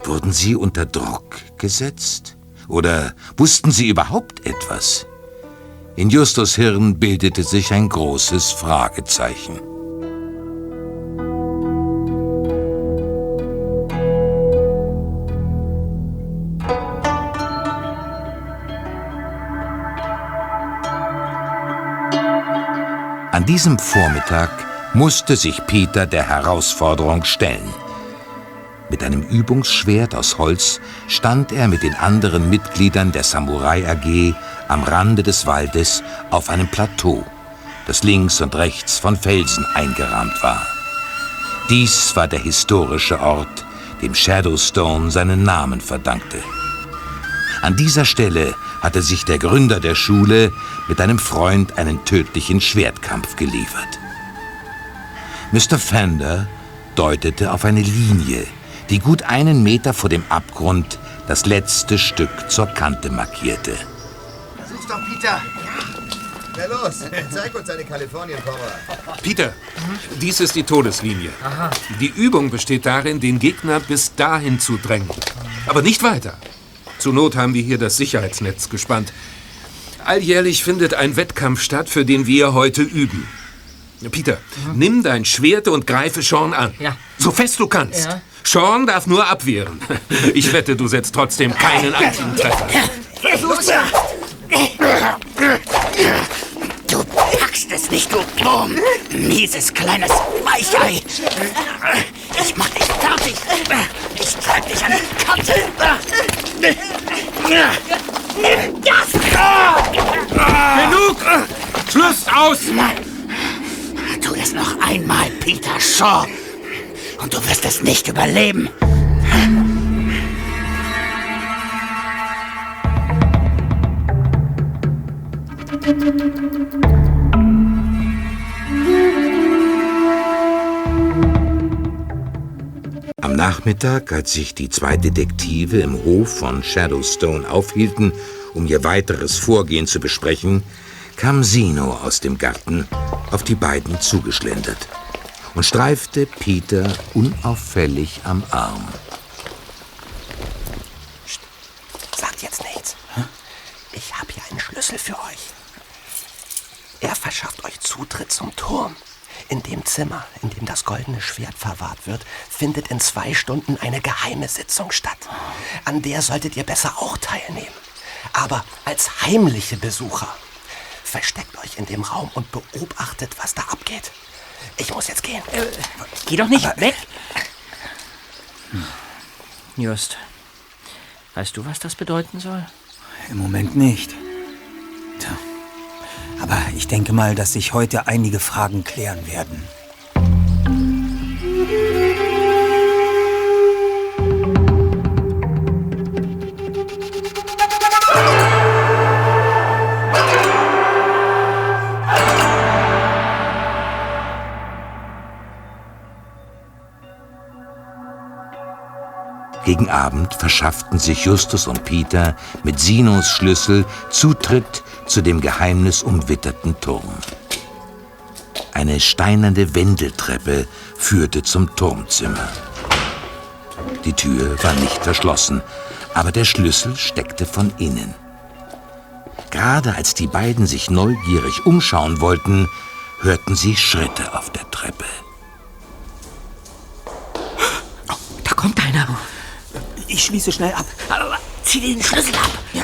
Wurden sie unter Druck gesetzt? Oder wussten sie überhaupt etwas? In Justus Hirn bildete sich ein großes Fragezeichen. An diesem Vormittag musste sich Peter der Herausforderung stellen. Mit einem Übungsschwert aus Holz stand er mit den anderen Mitgliedern der Samurai AG am Rande des Waldes auf einem Plateau, das links und rechts von Felsen eingerahmt war. Dies war der historische Ort, dem Shadowstone seinen Namen verdankte. An dieser Stelle hatte sich der Gründer der Schule mit einem Freund einen tödlichen Schwertkampf geliefert. Mr. Fender deutete auf eine Linie, die gut einen Meter vor dem Abgrund das letzte Stück zur Kante markierte. Versuch's doch, Peter. Na los, zeig uns deine Kalifornien-Power. Peter, dies ist die Todeslinie. Die Übung besteht darin, den Gegner bis dahin zu drängen. Aber nicht weiter. Zur Not haben wir hier das Sicherheitsnetz gespannt. Alljährlich findet ein Wettkampf statt, für den wir heute üben. Peter, nimm dein Schwert und greife Sean an. Ja. So fest du kannst. Ja. Sean darf nur abwehren. *laughs* Ich wette, du setzt trotzdem keinen *laughs* einzigen Treffer. Los! Du *laughs* packst es nicht, du Wurm! Mieses kleines Weichei! Ich mach dich fertig! Ich treib dich an die Kante! Genug! Schluss aus! Tu es noch einmal, Peter Shaw! Und du wirst es nicht überleben! Am Nachmittag, als sich die zwei Detektive im Hof von Shadowstone aufhielten, um ihr weiteres Vorgehen zu besprechen, kam Sino aus dem Garten auf die beiden zugeschlendert und streifte Peter unauffällig am Arm. Sagt jetzt nichts. Ich habe hier einen Schlüssel für euch. Er verschafft euch Zutritt zum Turm. In dem Zimmer, in dem das goldene Schwert verwahrt wird, findet in zwei Stunden eine geheime Sitzung statt. An der solltet ihr besser auch teilnehmen. Aber als heimliche Besucher. Versteckt euch in dem Raum und beobachtet, was da abgeht. Ich muss jetzt gehen. Geh doch nicht weg. Just. Weißt du, was das bedeuten soll? Im Moment nicht. Tja. Aber ich denke mal, dass sich heute einige Fragen klären werden. Gegen Abend verschafften sich Justus und Peter mit Sinos Schlüssel Zutritt zu dem geheimnisumwitterten Turm. Eine steinerne Wendeltreppe führte zum Turmzimmer. Die Tür war nicht verschlossen, aber der Schlüssel steckte von innen. Gerade als die beiden sich neugierig umschauen wollten, hörten sie Schritte auf der Treppe. Da kommt einer. Ich schließe schnell ab. Aber zieh den Schlüssel ab. Ja.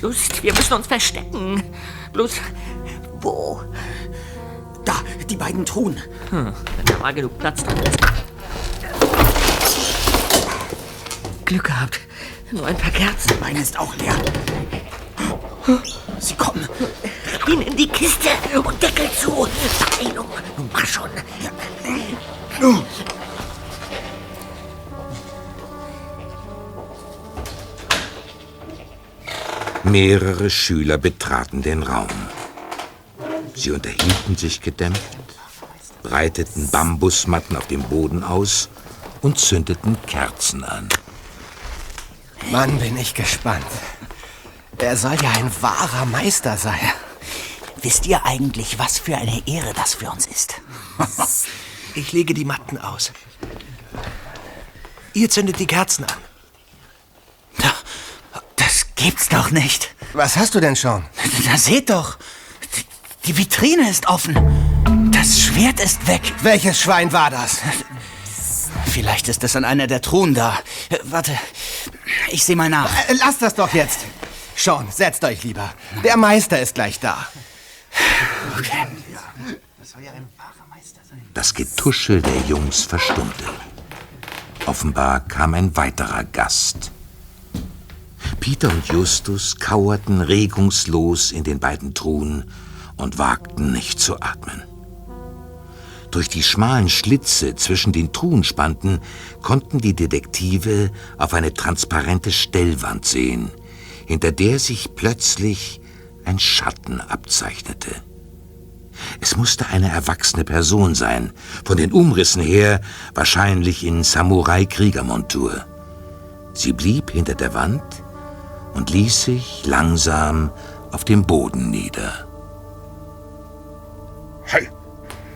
Just, wir müssen uns verstecken. Bloß, wo? Da, die beiden Truhen. Hm, wenn da mal genug Platz drin ist. Glück gehabt. Nur ein paar Kerzen. Meine ist auch leer. Sie kommen. Ihn in die Kiste und Deckel zu. Beeilung. Nun mach schon. Mehrere Schüler betraten den Raum. Sie unterhielten sich gedämpft, breiteten Bambusmatten auf dem Boden aus und zündeten Kerzen an. Mann, bin ich gespannt. Er soll ja ein wahrer Meister sein. Wisst ihr eigentlich, was für eine Ehre das für uns ist? *laughs* Ich lege die Matten aus. Ihr zündet die Kerzen an. Gibt's doch nicht. Was hast du denn schon? Da seht doch. Die Vitrine ist offen. Das Schwert ist weg. Welches Schwein war das? Vielleicht ist es an einer der Truhen da. Warte, ich sehe mal nach. Äh, Lasst das doch jetzt. Schon, setzt euch lieber. Der Meister ist gleich da. Okay. Das Getuschel der Jungs verstummte. Offenbar kam ein weiterer Gast. Peter und Justus kauerten regungslos in den beiden Truhen und wagten nicht zu atmen. Durch die schmalen Schlitze zwischen den Truhenspanten konnten die Detektive auf eine transparente Stellwand sehen, hinter der sich plötzlich ein Schatten abzeichnete. Es musste eine erwachsene Person sein, von den Umrissen her wahrscheinlich in Samurai-Kriegermontur. Sie blieb hinter der Wand und ließ sich langsam auf dem Boden nieder. Hey,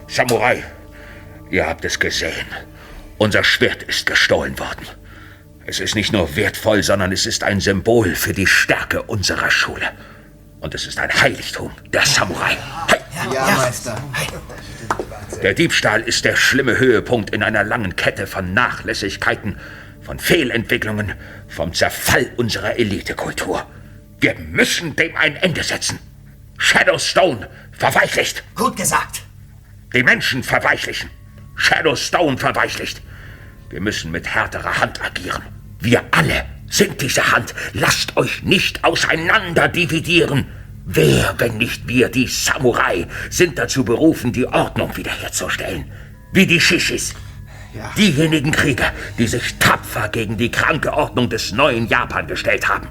Samurai, ihr habt es gesehen. Unser Schwert ist gestohlen worden. Es ist nicht nur wertvoll, sondern es ist ein Symbol für die Stärke unserer Schule. Und es ist ein Heiligtum der Samurai. Hey. Ja, Meister. Der Diebstahl ist der schlimme Höhepunkt in einer langen Kette von Nachlässigkeiten, von Fehlentwicklungen, vom Zerfall unserer Elitekultur. Wir müssen dem ein Ende setzen. Shadowstone verweichlicht. Gut gesagt. Die Menschen verweichlichen. Shadowstone verweichlicht. Wir müssen mit härterer Hand agieren. Wir alle sind diese Hand. Lasst euch nicht auseinander dividieren. Wer, wenn nicht wir, die Samurai, sind dazu berufen, die Ordnung wiederherzustellen? Wie die Shishis. Diejenigen Krieger, die sich tapfer gegen die kranke Ordnung des neuen Japan gestellt haben.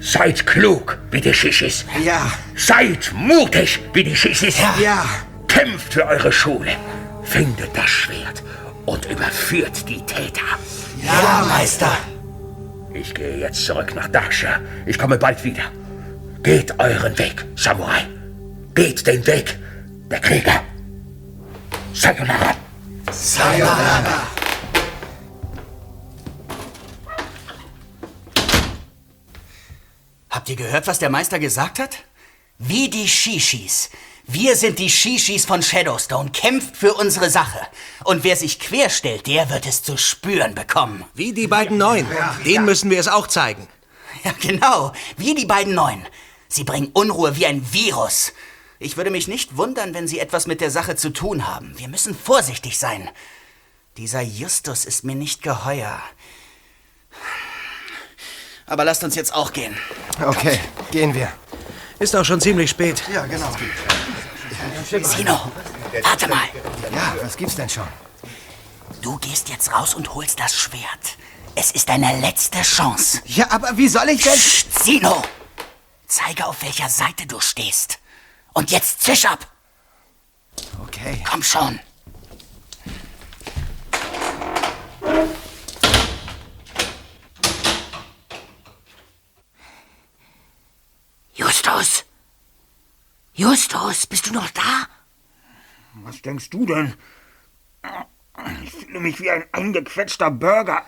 Seid klug wie die Shishis. Ja. Seid mutig wie die Shishis. Ja. Kämpft für eure Schule. Findet das Schwert und überführt die Täter. Ja, Meister. Ich gehe jetzt zurück nach Daksha. Ich komme bald wieder. Geht euren Weg, Samurai. Geht den Weg der Krieger. Sayonara. Sayonara. Habt ihr gehört, was der Meister gesagt hat? Wie die Shishis. Wir sind die Shishis von Shadowstone, kämpft für unsere Sache. Und wer sich querstellt, der wird es zu spüren bekommen. Wie die beiden Neuen. Denen müssen wir es auch zeigen. Ja, genau. Wie die beiden Neuen. Sie bringen Unruhe wie ein Virus. Ich würde mich nicht wundern, wenn sie etwas mit der Sache zu tun haben. Wir müssen vorsichtig sein. Dieser Justus ist mir nicht geheuer. Aber lasst uns jetzt auch gehen. Okay, gehen wir. Ist auch schon ziemlich spät. Ja, genau. Sino, warte mal. Ja, was gibt's denn schon? Du gehst jetzt raus und holst das Schwert. Es ist deine letzte Chance. Ja, aber wie soll ich denn... Psst, Sino! Zeige, auf welcher Seite du stehst. Und jetzt zisch ab! Okay. Komm schon. Justus! Justus, bist du noch da? Was denkst du denn? Ich fühle mich wie ein eingequetschter Burger.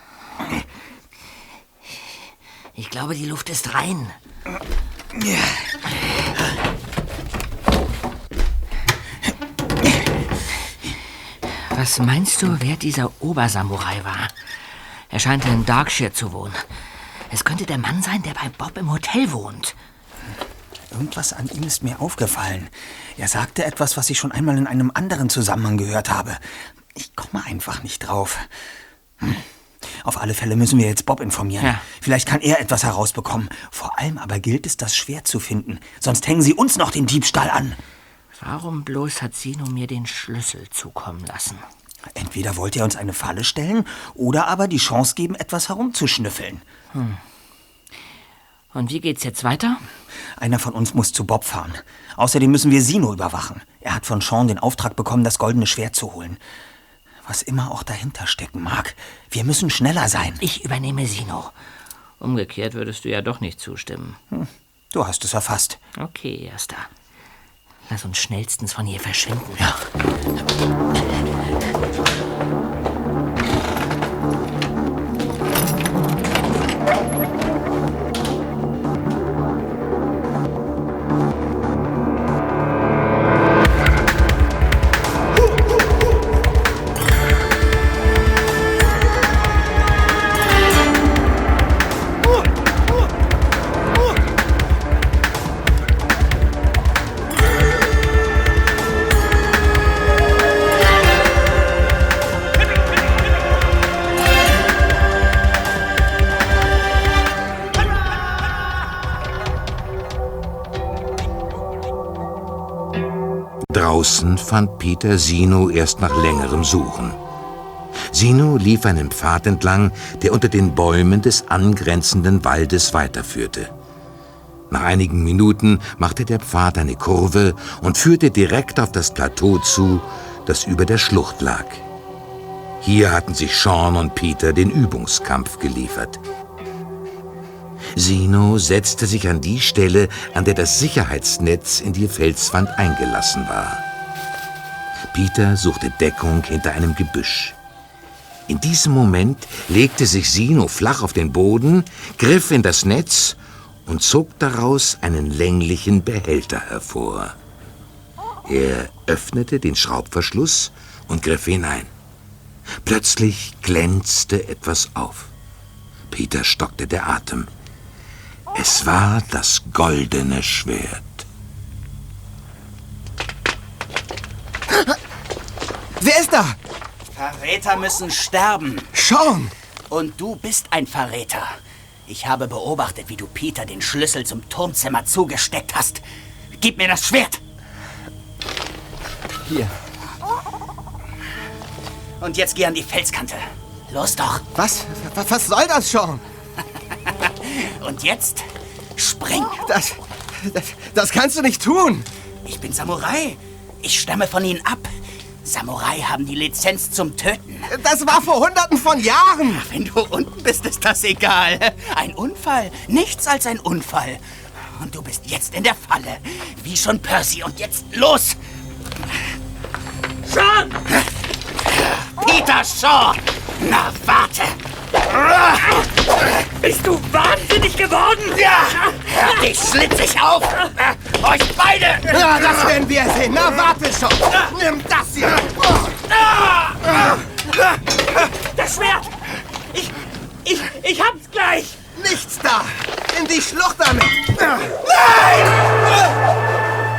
Ich glaube, die Luft ist rein. Was meinst du, wer dieser Obersamurai war? Er scheint in Darkshire zu wohnen. Es könnte der Mann sein, der bei Bob im Hotel wohnt. Irgendwas an ihm ist mir aufgefallen. Er sagte etwas, was ich schon einmal in einem anderen Zusammenhang gehört habe. Ich komme einfach nicht drauf. Hm. Auf alle Fälle müssen wir jetzt Bob informieren. Ja. Vielleicht kann er etwas herausbekommen. Vor allem aber gilt es, das Schwert zu finden. Sonst hängen sie uns noch den Diebstahl an. Warum bloß hat Sino mir den Schlüssel zukommen lassen? Entweder wollte er uns eine Falle stellen oder aber die Chance geben, etwas herumzuschnüffeln. Hm. Und wie geht's jetzt weiter? Einer von uns muss zu Bob fahren. Außerdem müssen wir Sino überwachen. Er hat von Sean den Auftrag bekommen, das goldene Schwert zu holen. Was immer auch dahinter stecken mag. Wir müssen schneller sein. Ich übernehme Sino. Umgekehrt würdest du ja doch nicht zustimmen. Hm, du hast es erfasst. Okay, Erster. Lass uns schnellstens von hier verschwinden. Ja. Peter Sino erst nach längerem Suchen. Sino lief einen Pfad entlang, der unter den Bäumen des angrenzenden Waldes weiterführte. Nach einigen Minuten machte der Pfad eine Kurve und führte direkt auf das Plateau zu, das über der Schlucht lag. Hier hatten sich Sean und Peter den Übungskampf geliefert. Sino setzte sich an die Stelle, an der das Sicherheitsnetz in die Felswand eingelassen war. Peter suchte Deckung hinter einem Gebüsch. In diesem Moment legte sich Sino flach auf den Boden, griff in das Netz und zog daraus einen länglichen Behälter hervor. Er öffnete den Schraubverschluss und griff hinein. Plötzlich glänzte etwas auf. Peter stockte der Atem. Es war das goldene Schwert. Wer ist da? Verräter müssen sterben. Sean! Und du bist ein Verräter. Ich habe beobachtet, wie du Peter den Schlüssel zum Turmzimmer zugesteckt hast. Gib mir das Schwert! Hier. Und jetzt geh an die Felskante. Los doch. Was? Was, soll das, Sean? *laughs* Und jetzt spring. Das, das, das kannst du nicht tun. Ich bin Samurai. Ich stamme von ihnen ab. Samurai haben die Lizenz zum Töten. Das war vor hunderten von Jahren. *laughs* Wenn du unten bist, ist das egal. Ein Unfall. Nichts als ein Unfall. Und du bist jetzt in der Falle. Wie schon Percy. Und jetzt los. Sean! Peter Shaw! Na, warte! Bist du wahnsinnig geworden? Ja! Hör dich schlitzig auf! Euch beide! Ja, das werden wir sehen. Na, warte schon. Nimm das hier. Das Schwert! Ich, ich, ich hab's gleich! Nichts da. In die Schlucht damit.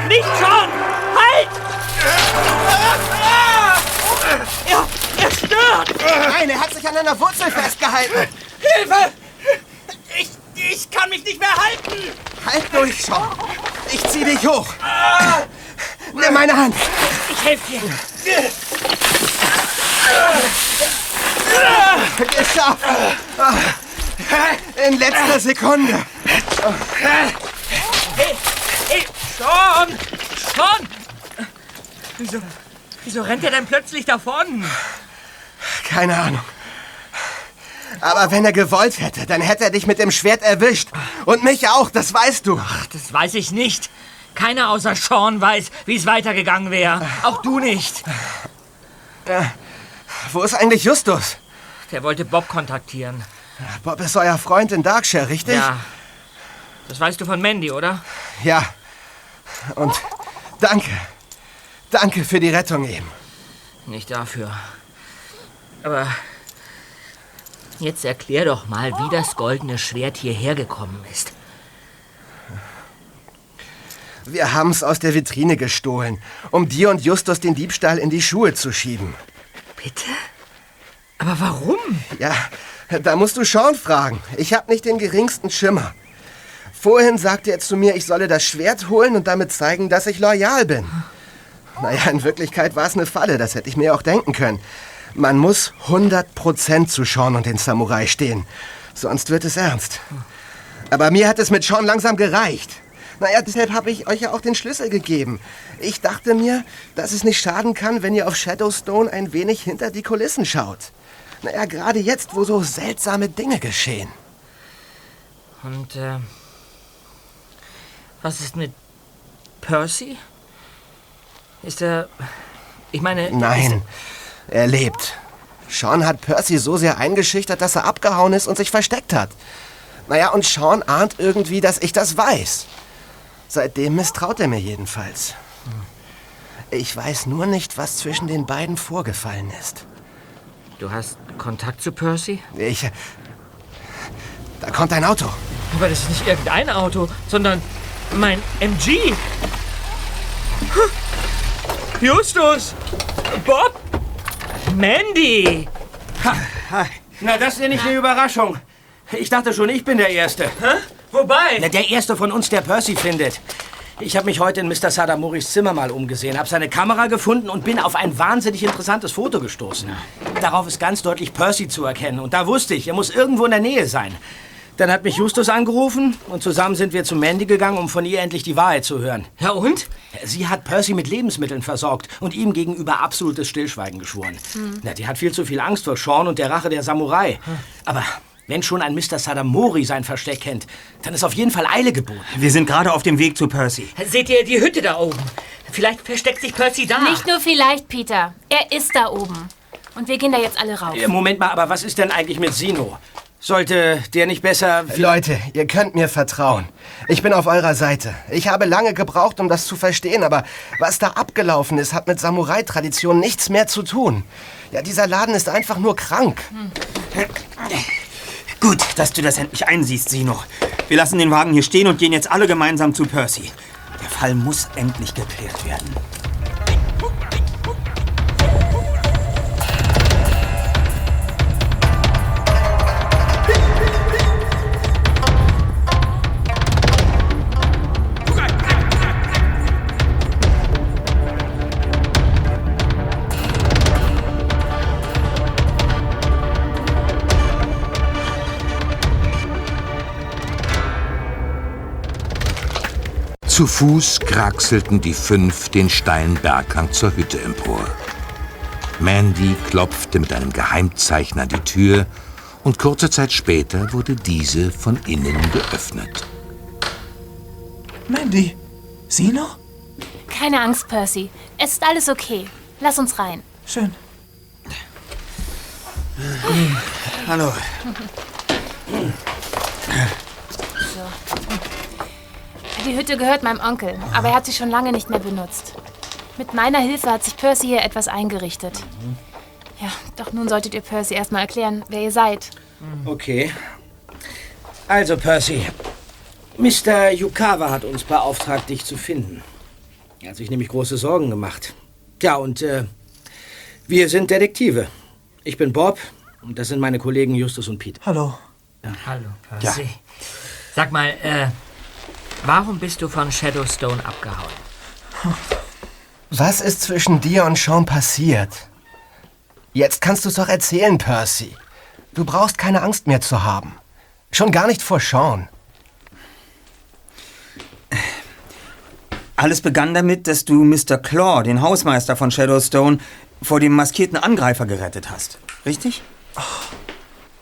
Nicht schon! Halt! Er, er stört! Nein, er hat sich an einer Wurzel festgehalten. Hilfe! Ich, ich kann mich nicht mehr halten! Halt durch, Sean. Ich zieh dich hoch. Nimm meine Hand. Ich helfe dir. Geschafft. In letzter Sekunde. Hey, hey, schon! Schon! Wieso, wieso rennt er denn plötzlich davon? Keine Ahnung. Aber wenn er gewollt hätte, dann hätte er dich mit dem Schwert erwischt. Und mich auch, das weißt du. Ach, das weiß ich nicht. Keiner außer Sean weiß, wie es weitergegangen wäre. Auch du nicht. Ja. Wo ist eigentlich Justus? Der wollte Bob kontaktieren. Bob ist euer Freund in Darkshire, richtig? Ja. Das weißt du von Mandy, oder? Ja. Und danke. Danke für die Rettung eben. Nicht dafür. Aber jetzt erklär doch mal, wie das goldene Schwert hierher gekommen ist. Wir haben es aus der Vitrine gestohlen, um dir und Justus den Diebstahl in die Schuhe zu schieben. Bitte? Aber warum? Ja, da musst du Sean fragen. Ich habe nicht den geringsten Schimmer. Vorhin sagte er zu mir, ich solle das Schwert holen und damit zeigen, dass ich loyal bin. Naja, in Wirklichkeit war es eine Falle, das hätte ich mir auch denken können. Man muss 100% zu Sean und den Samurai stehen. Sonst wird es ernst. Aber mir hat es mit Sean langsam gereicht. Naja, deshalb habe ich euch ja auch den Schlüssel gegeben. Ich dachte mir, dass es nicht schaden kann, wenn ihr auf Shadowstone ein wenig hinter die Kulissen schaut. Naja, gerade jetzt, wo so seltsame Dinge geschehen. Und, äh, was ist mit Percy? Ist er. Ich meine. Nein, er lebt. Sean hat Percy so sehr eingeschüchtert, dass er abgehauen ist und sich versteckt hat. Naja, und Sean ahnt irgendwie, dass ich das weiß. Seitdem misstraut er mir jedenfalls. Ich weiß nur nicht, was zwischen den beiden vorgefallen ist. Du hast Kontakt zu Percy? Ich. Da kommt ein Auto. Aber das ist nicht irgendein Auto, sondern mein MG. Justus! Bob! Mandy! Ha, na, das ist ja nicht eine Überraschung. Ich dachte schon, ich bin der Erste. Hä? Wobei? Na, der Erste von uns, der Percy findet. Ich habe mich heute in Mr. Sadamoris Zimmer mal umgesehen, habe seine Kamera gefunden und bin auf ein wahnsinnig interessantes Foto gestoßen. Darauf ist ganz deutlich Percy zu erkennen. Und da wusste ich, er muss irgendwo in der Nähe sein. Dann hat mich Justus angerufen und zusammen sind wir zu Mandy gegangen, um von ihr endlich die Wahrheit zu hören. Ja und? Sie hat Percy mit Lebensmitteln versorgt und ihm gegenüber absolutes Stillschweigen geschworen. Hm. Na, die hat viel zu viel Angst vor Sean und der Rache der Samurai. Aber wenn schon ein Mr. Sadamori sein Versteck kennt, dann ist auf jeden Fall Eile geboten. Wir sind gerade auf dem Weg zu Percy. Seht ihr die Hütte da oben? Vielleicht versteckt sich Percy da. Nicht nur vielleicht, Peter. Er ist da oben. Und wir gehen da jetzt alle rauf. Äh, Moment mal, aber was ist denn eigentlich mit Sino? Sollte der nicht besser... Leute, ihr könnt mir vertrauen. Ich bin auf eurer Seite. Ich habe lange gebraucht, um das zu verstehen, aber was da abgelaufen ist, hat mit Samurai-Tradition nichts mehr zu tun. Ja, dieser Laden ist einfach nur krank. Gut, dass du das endlich einsiehst, Sino. Wir lassen den Wagen hier stehen und gehen jetzt alle gemeinsam zu Percy. Der Fall muss endlich geklärt werden. Zu Fuß kraxelten die fünf den steilen Berghang zur Hütte empor. Mandy klopfte mit einem Geheimzeichen an die Tür und kurze Zeit später wurde diese von innen geöffnet. Mandy, Sino? Keine Angst, Percy. Es ist alles okay. Lass uns rein. Schön. Hallo. Die Hütte gehört meinem Onkel, aber er hat sie schon lange nicht mehr benutzt. Mit meiner Hilfe hat sich Percy hier etwas eingerichtet. Ja, doch nun solltet ihr Percy erstmal erklären, wer ihr seid. Okay. Also, Percy. Mr. Yukawa hat uns beauftragt, dich zu finden. Er hat sich nämlich große Sorgen gemacht. Ja, und äh, wir sind Detektive. Ich bin Bob und das sind meine Kollegen Justus und Pete. Hallo. Hallo, Percy. Sag mal, äh, warum bist du von Shadowstone abgehauen? *laughs* Was ist zwischen dir und Sean passiert? Jetzt kannst du es doch erzählen, Percy. Du brauchst keine Angst mehr zu haben. Schon gar nicht vor Sean. Alles begann damit, dass du Mr. Claw, den Hausmeister von Shadowstone, vor dem maskierten Angreifer gerettet hast. Richtig?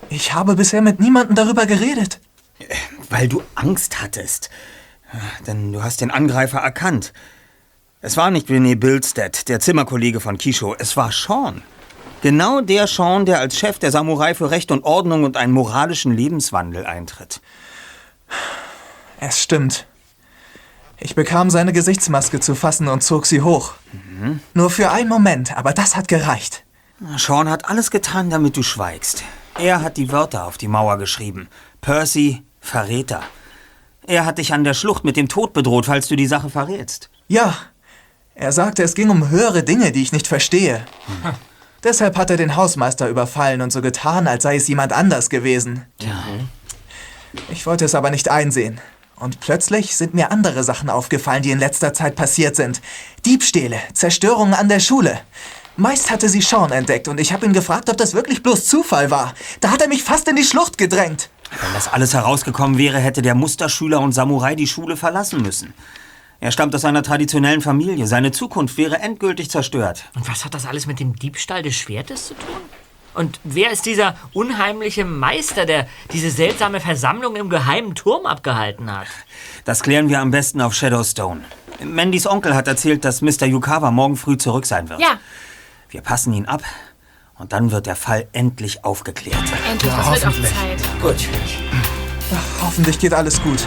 Ich habe bisher mit niemandem darüber geredet. Weil du Angst hattest. Denn du hast den Angreifer erkannt. Es war nicht René Billstead, der Zimmerkollege von Kisho. Es war Sean. Genau der Sean, der als Chef der Samurai für Recht und Ordnung und einen moralischen Lebenswandel eintritt. Es stimmt. Ich bekam seine Gesichtsmaske zu fassen und zog sie hoch. Nur für einen Moment, aber das hat gereicht. Sean hat alles getan, damit du schweigst. Er hat die Wörter auf die Mauer geschrieben. Percy, Verräter. Er hat dich an der Schlucht mit dem Tod bedroht, falls du die Sache verrätst. Ja, er sagte, es ging um höhere Dinge, die ich nicht verstehe. *laughs* Deshalb hat er den Hausmeister überfallen und so getan, als sei es jemand anders gewesen. Ich wollte es aber nicht einsehen. Und plötzlich sind mir andere Sachen aufgefallen, die in letzter Zeit passiert sind. Diebstähle, Zerstörungen an der Schule. Meist hatte sie Sean entdeckt und ich habe ihn gefragt, ob das wirklich bloß Zufall war. Da hat er mich fast in die Schlucht gedrängt. Wenn das alles herausgekommen wäre, hätte der Musterschüler und Samurai die Schule verlassen müssen. Er stammt aus einer traditionellen Familie. Seine Zukunft wäre endgültig zerstört. Und was hat das alles mit dem Diebstahl des Schwertes zu tun? Und wer ist dieser unheimliche Meister, der diese seltsame Versammlung im geheimen Turm abgehalten hat? Das klären wir am besten auf Shadowstone. Mandys Onkel hat erzählt, dass Mr. Yukawa morgen früh zurück sein wird. Ja, Wir passen ihn ab und dann wird der Fall endlich aufgeklärt. endlich, das wird auch Zeit. Gut. Ach, hoffentlich geht alles gut.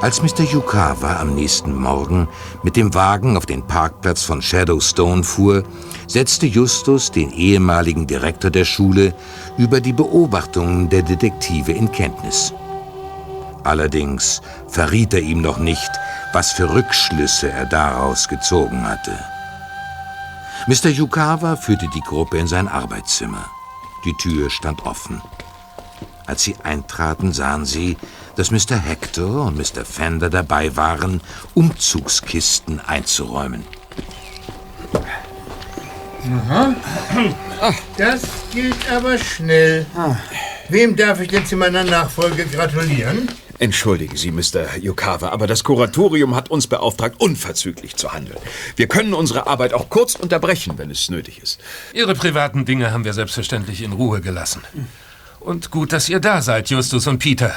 Als Mr. Yukawa am nächsten Morgen mit dem Wagen auf den Parkplatz von Shadowstone fuhr, setzte Justus den ehemaligen Direktor der Schule über die Beobachtungen der Detektive in Kenntnis. Allerdings verriet er ihm noch nicht, was für Rückschlüsse er daraus gezogen hatte. Mr. Yukawa führte die Gruppe in sein Arbeitszimmer. Die Tür stand offen. Als sie eintraten, sahen sie, dass Mr. Hector und Mr. Fender dabei waren, Umzugskisten einzuräumen. Aha. Das geht aber schnell. Wem darf ich denn zu meiner Nachfolge gratulieren? Entschuldigen Sie, Mr. Yukawa, aber das Kuratorium hat uns beauftragt, unverzüglich zu handeln. Wir können unsere Arbeit auch kurz unterbrechen, wenn es nötig ist. Ihre privaten Dinge haben wir selbstverständlich in Ruhe gelassen. Und gut, dass ihr da seid, Justus und Peter.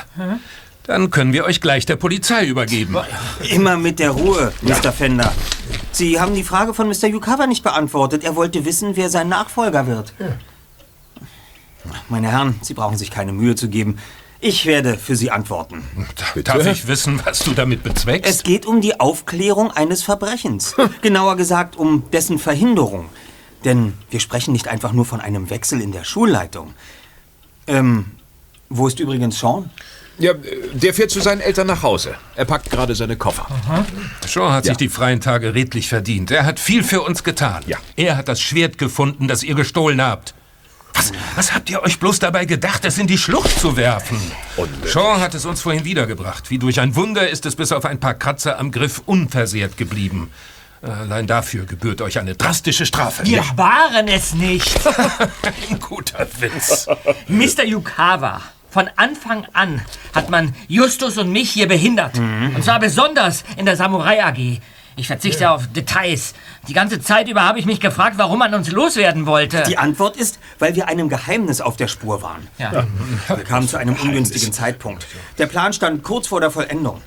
Dann können wir euch gleich der Polizei übergeben. Immer mit der Ruhe, Mr. Fender. Sie haben die Frage von Mr. Yukawa nicht beantwortet. Er wollte wissen, wer sein Nachfolger wird. Meine Herren, Sie brauchen sich keine Mühe zu geben. Ich werde für Sie antworten. Darf ich wissen, was du damit bezweckst? Es geht um die Aufklärung eines Verbrechens. Genauer gesagt um dessen Verhinderung. Denn wir sprechen nicht einfach nur von einem Wechsel in der Schulleitung. Ähm, wo ist übrigens Sean? Ja, der fährt zu seinen Eltern nach Hause. Er packt gerade seine Koffer. Sean hat Ja. sich die freien Tage redlich verdient. Er hat viel für uns getan. Ja. Er hat das Schwert gefunden, das ihr gestohlen habt. Was, was habt ihr euch bloß dabei gedacht, es in die Schlucht zu werfen? Sean hat es uns vorhin wiedergebracht. Wie durch ein Wunder ist es bis auf ein paar Kratzer am Griff unversehrt geblieben. Allein dafür gebührt euch eine drastische Strafe. Wir waren es nicht. *laughs* Ein guter Witz. Mr. Yukawa, von Anfang an hat man Justus und mich hier behindert. Und zwar besonders in der Samurai AG. Ich verzichte auf Details. Die ganze Zeit über habe ich mich gefragt, warum man uns loswerden wollte. Die Antwort ist, weil wir einem Geheimnis auf der Spur waren. Ja. Wir kamen zu einem ungünstigen Zeitpunkt. Der Plan stand kurz vor der Vollendung.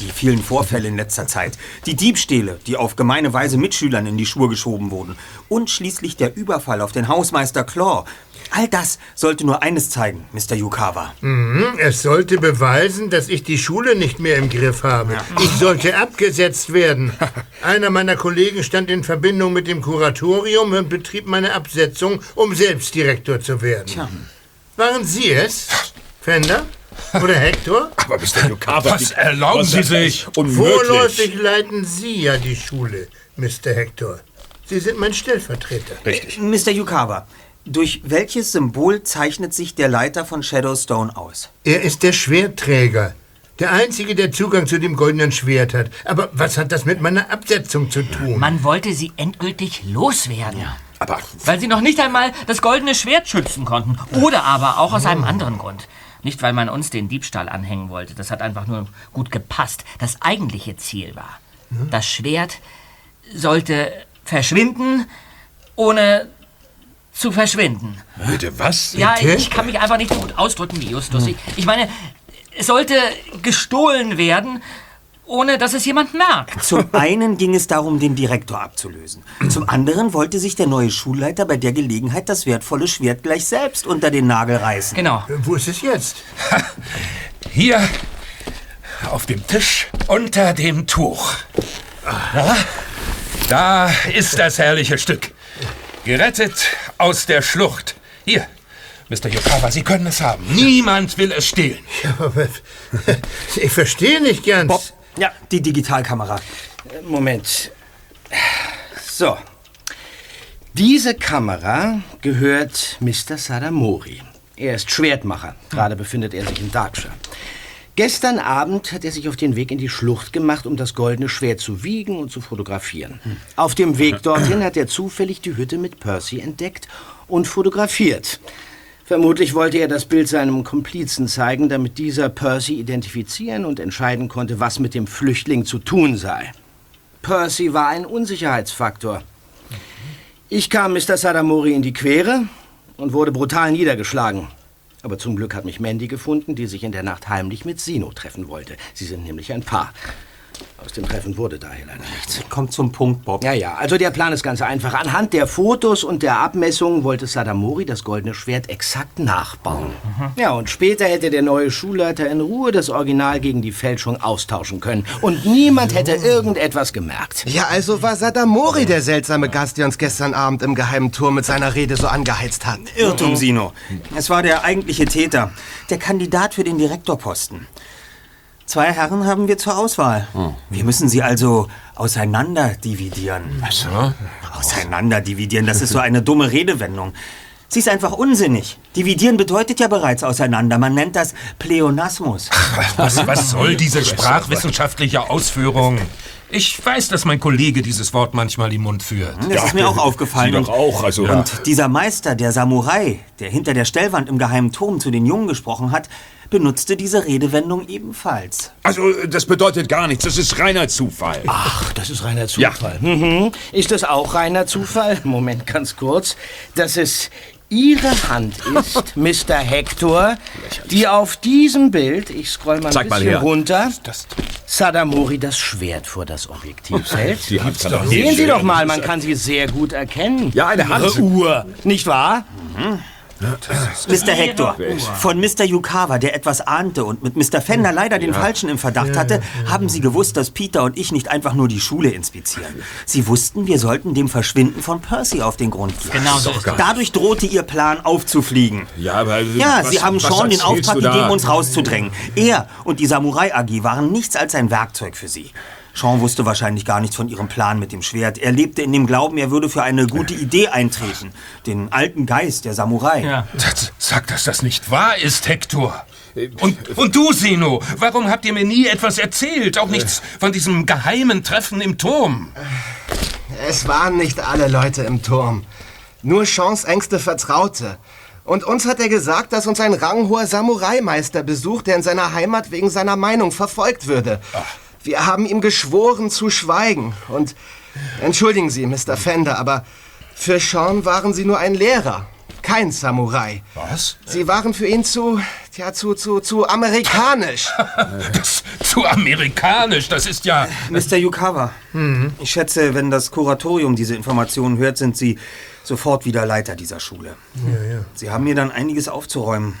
Die vielen Vorfälle in letzter Zeit, die Diebstähle, die auf gemeine Weise Mitschülern in die Schuhe geschoben wurden und schließlich der Überfall auf den Hausmeister Claw. All das sollte nur eines zeigen, Mr. Yukawa. Mhm, es sollte beweisen, dass ich die Schule nicht mehr im Griff habe. Ich sollte abgesetzt werden. *laughs* Einer meiner Kollegen stand in Verbindung mit dem Kuratorium und betrieb meine Absetzung, um selbst Direktor zu werden. Waren Sie es, Fender? Oder Hector? *laughs* Aber Mr. Yukawa... Was erlauben Sie sich? Vorläufig leiten Sie ja die Schule, Mr. Hector. Sie sind mein Stellvertreter. Richtig. Mr. Yukawa, durch welches Symbol zeichnet sich der Leiter von Shadowstone aus? Er ist der Schwertträger. Der Einzige, der Zugang zu dem goldenen Schwert hat. Aber was hat das mit meiner Absetzung zu tun? Man wollte sie endgültig loswerden. Aber Weil sie noch nicht einmal das goldene Schwert schützen konnten. Oder aber auch aus einem anderen Grund. Nicht, weil man uns den Diebstahl anhängen wollte. Das hat einfach nur gut gepasst. Das eigentliche Ziel war, das Schwert sollte verschwinden, ohne zu verschwinden. Bitte was? Ja, ich kann mich einfach nicht so gut ausdrücken wie Justus. Ich, ich meine, es sollte gestohlen werden, ohne dass es jemand merkt. Zum einen ging es darum, den Direktor abzulösen. Zum anderen wollte sich der neue Schulleiter bei der Gelegenheit das wertvolle Schwert gleich selbst unter den Nagel reißen. Genau. Wo ist es jetzt? Hier auf dem Tisch unter dem Tuch. Ja, da ist das herrliche Stück. Gerettet aus der Schlucht. Hier, Mr. Yukawa, Sie können es haben. Niemand will es stehlen. Ja, aber *laughs* ich verstehe nicht ganz. Bob, ja, die Digitalkamera. Moment. So. Diese Kamera gehört Mr. Sadamori. Er ist Schwertmacher. Gerade befindet er sich in Darkshire. Gestern Abend hat er sich auf den Weg in die Schlucht gemacht, um das goldene Schwert zu wiegen und zu fotografieren. Auf dem Weg dorthin hat er zufällig die Hütte mit Percy entdeckt und fotografiert. Vermutlich wollte er das Bild seinem Komplizen zeigen, damit dieser Percy identifizieren und entscheiden konnte, was mit dem Flüchtling zu tun sei. Percy war ein Unsicherheitsfaktor. Ich kam Mr. Sadamori in die Quere und wurde brutal niedergeschlagen. Aber zum Glück hat mich Mandy gefunden, die sich in der Nacht heimlich mit Sino treffen wollte. Sie sind nämlich ein Paar. Aus dem Treffen wurde daher leider nichts. Kommt zum Punkt, Bob. Ja, ja, also der Plan ist ganz einfach. Anhand der Fotos und der Abmessungen wollte Sadamori das goldene Schwert exakt nachbauen. Ja, und später hätte der neue Schulleiter in Ruhe das Original gegen die Fälschung austauschen können. Und niemand hätte irgendetwas gemerkt. Ja, also war Sadamori der seltsame Gast, der uns gestern Abend im geheimen Turm mit seiner Rede so angeheizt hat. Irrtum, Sino. Es war der eigentliche Täter, der Kandidat für den Direktorposten. Zwei Herren haben wir zur Auswahl. Wir müssen sie also auseinander dividieren. Was so? Auseinander dividieren, das ist so eine dumme Redewendung. Sie ist einfach unsinnig. Dividieren bedeutet ja bereits auseinander. Man nennt das Pleonasmus. Was, was soll diese sprachwissenschaftliche Ausführung? Ich weiß, dass mein Kollege dieses Wort manchmal im Mund führt. Das ist mir auch aufgefallen. Sie doch auch, also. Und dieser Meister, der Samurai, der hinter der Stellwand im geheimen Turm zu den Jungen gesprochen hat, benutzte diese Redewendung ebenfalls. Also, das bedeutet gar nichts. Das ist reiner Zufall. Ach, das ist reiner Zufall. Mhm. Ist das auch reiner Zufall? Moment, ganz kurz. Dass es Ihre Hand ist, *laughs* Mr. Hector, die auf diesem Bild, ich scroll mal ein Zeig mal bisschen her. runter, Sadamori das Schwert vor das Objektiv *laughs* hält. Die Hand kann doch nicht Sehen Sie doch mal, man kann sie sehr gut erkennen. Ja, eine Hand. Ihre Uhr, nicht wahr? Mr. Hector, von Mr. Yukawa, der etwas ahnte und mit Mr. Fender leider den Falschen im Verdacht hatte, haben Sie gewusst, dass Peter und ich nicht einfach nur die Schule inspizieren. Sie wussten, wir sollten dem Verschwinden von Percy auf den Grund gehen. Genau so. Dadurch drohte Ihr Plan aufzufliegen. Ja, aber. Ja, was- Sie haben Sean den Auftrag gegeben, uns rauszudrängen. Er und die Samurai AG waren nichts als ein Werkzeug für Sie. Sean wusste wahrscheinlich gar nichts von ihrem Plan mit dem Schwert. Er lebte in dem Glauben, er würde für eine gute Idee eintreten. Den alten Geist der Samurai. Das, sag, dass das nicht wahr ist, Hector. Und, und du, Sino, warum habt ihr mir nie etwas erzählt? Auch nichts von diesem geheimen Treffen im Turm. Es waren nicht alle Leute im Turm. Nur Seans engste Vertraute. Und uns hat er gesagt, dass uns ein ranghoher Samurai-Meister besucht, der in seiner Heimat wegen seiner Meinung verfolgt würde. Wir haben ihm geschworen zu schweigen. Und entschuldigen Sie, Mr. Fender, aber für Sean waren Sie nur ein Lehrer, kein Samurai. Was? Sie waren für ihn zu, ja, zu, zu, zu amerikanisch. *laughs* Das, zu amerikanisch, das ist ja... Mr. Yukawa, ich schätze, wenn das Kuratorium diese Informationen hört, sind Sie sofort wieder Leiter dieser Schule. Ja, ja. Sie haben mir dann einiges aufzuräumen.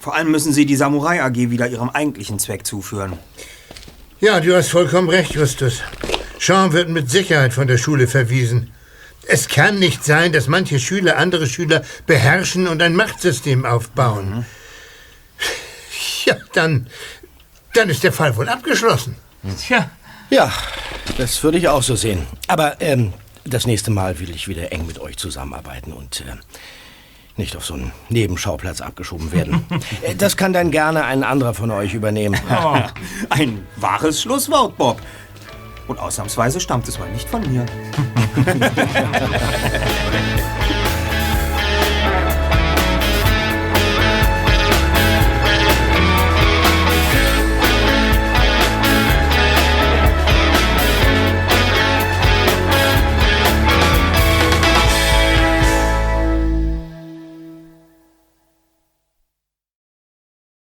Vor allem müssen Sie die Samurai AG wieder ihrem eigentlichen Zweck zuführen. Ja, du hast vollkommen recht, Justus. Sean wird mit Sicherheit von der Schule verwiesen. Es kann nicht sein, dass manche Schüler andere Schüler beherrschen und ein Machtsystem aufbauen. Ja, dann, dann ist der Fall wohl abgeschlossen. Tja. Ja, das würde ich auch so sehen. Aber ähm, das nächste Mal will ich wieder eng mit euch zusammenarbeiten und äh, nicht auf so einen Nebenschauplatz abgeschoben werden. *laughs* Äh, das kann dann gerne ein anderer von euch übernehmen. *laughs* Oh, ein wahres Schlusswort, Bob. Und ausnahmsweise stammt es mal nicht von mir. *laughs*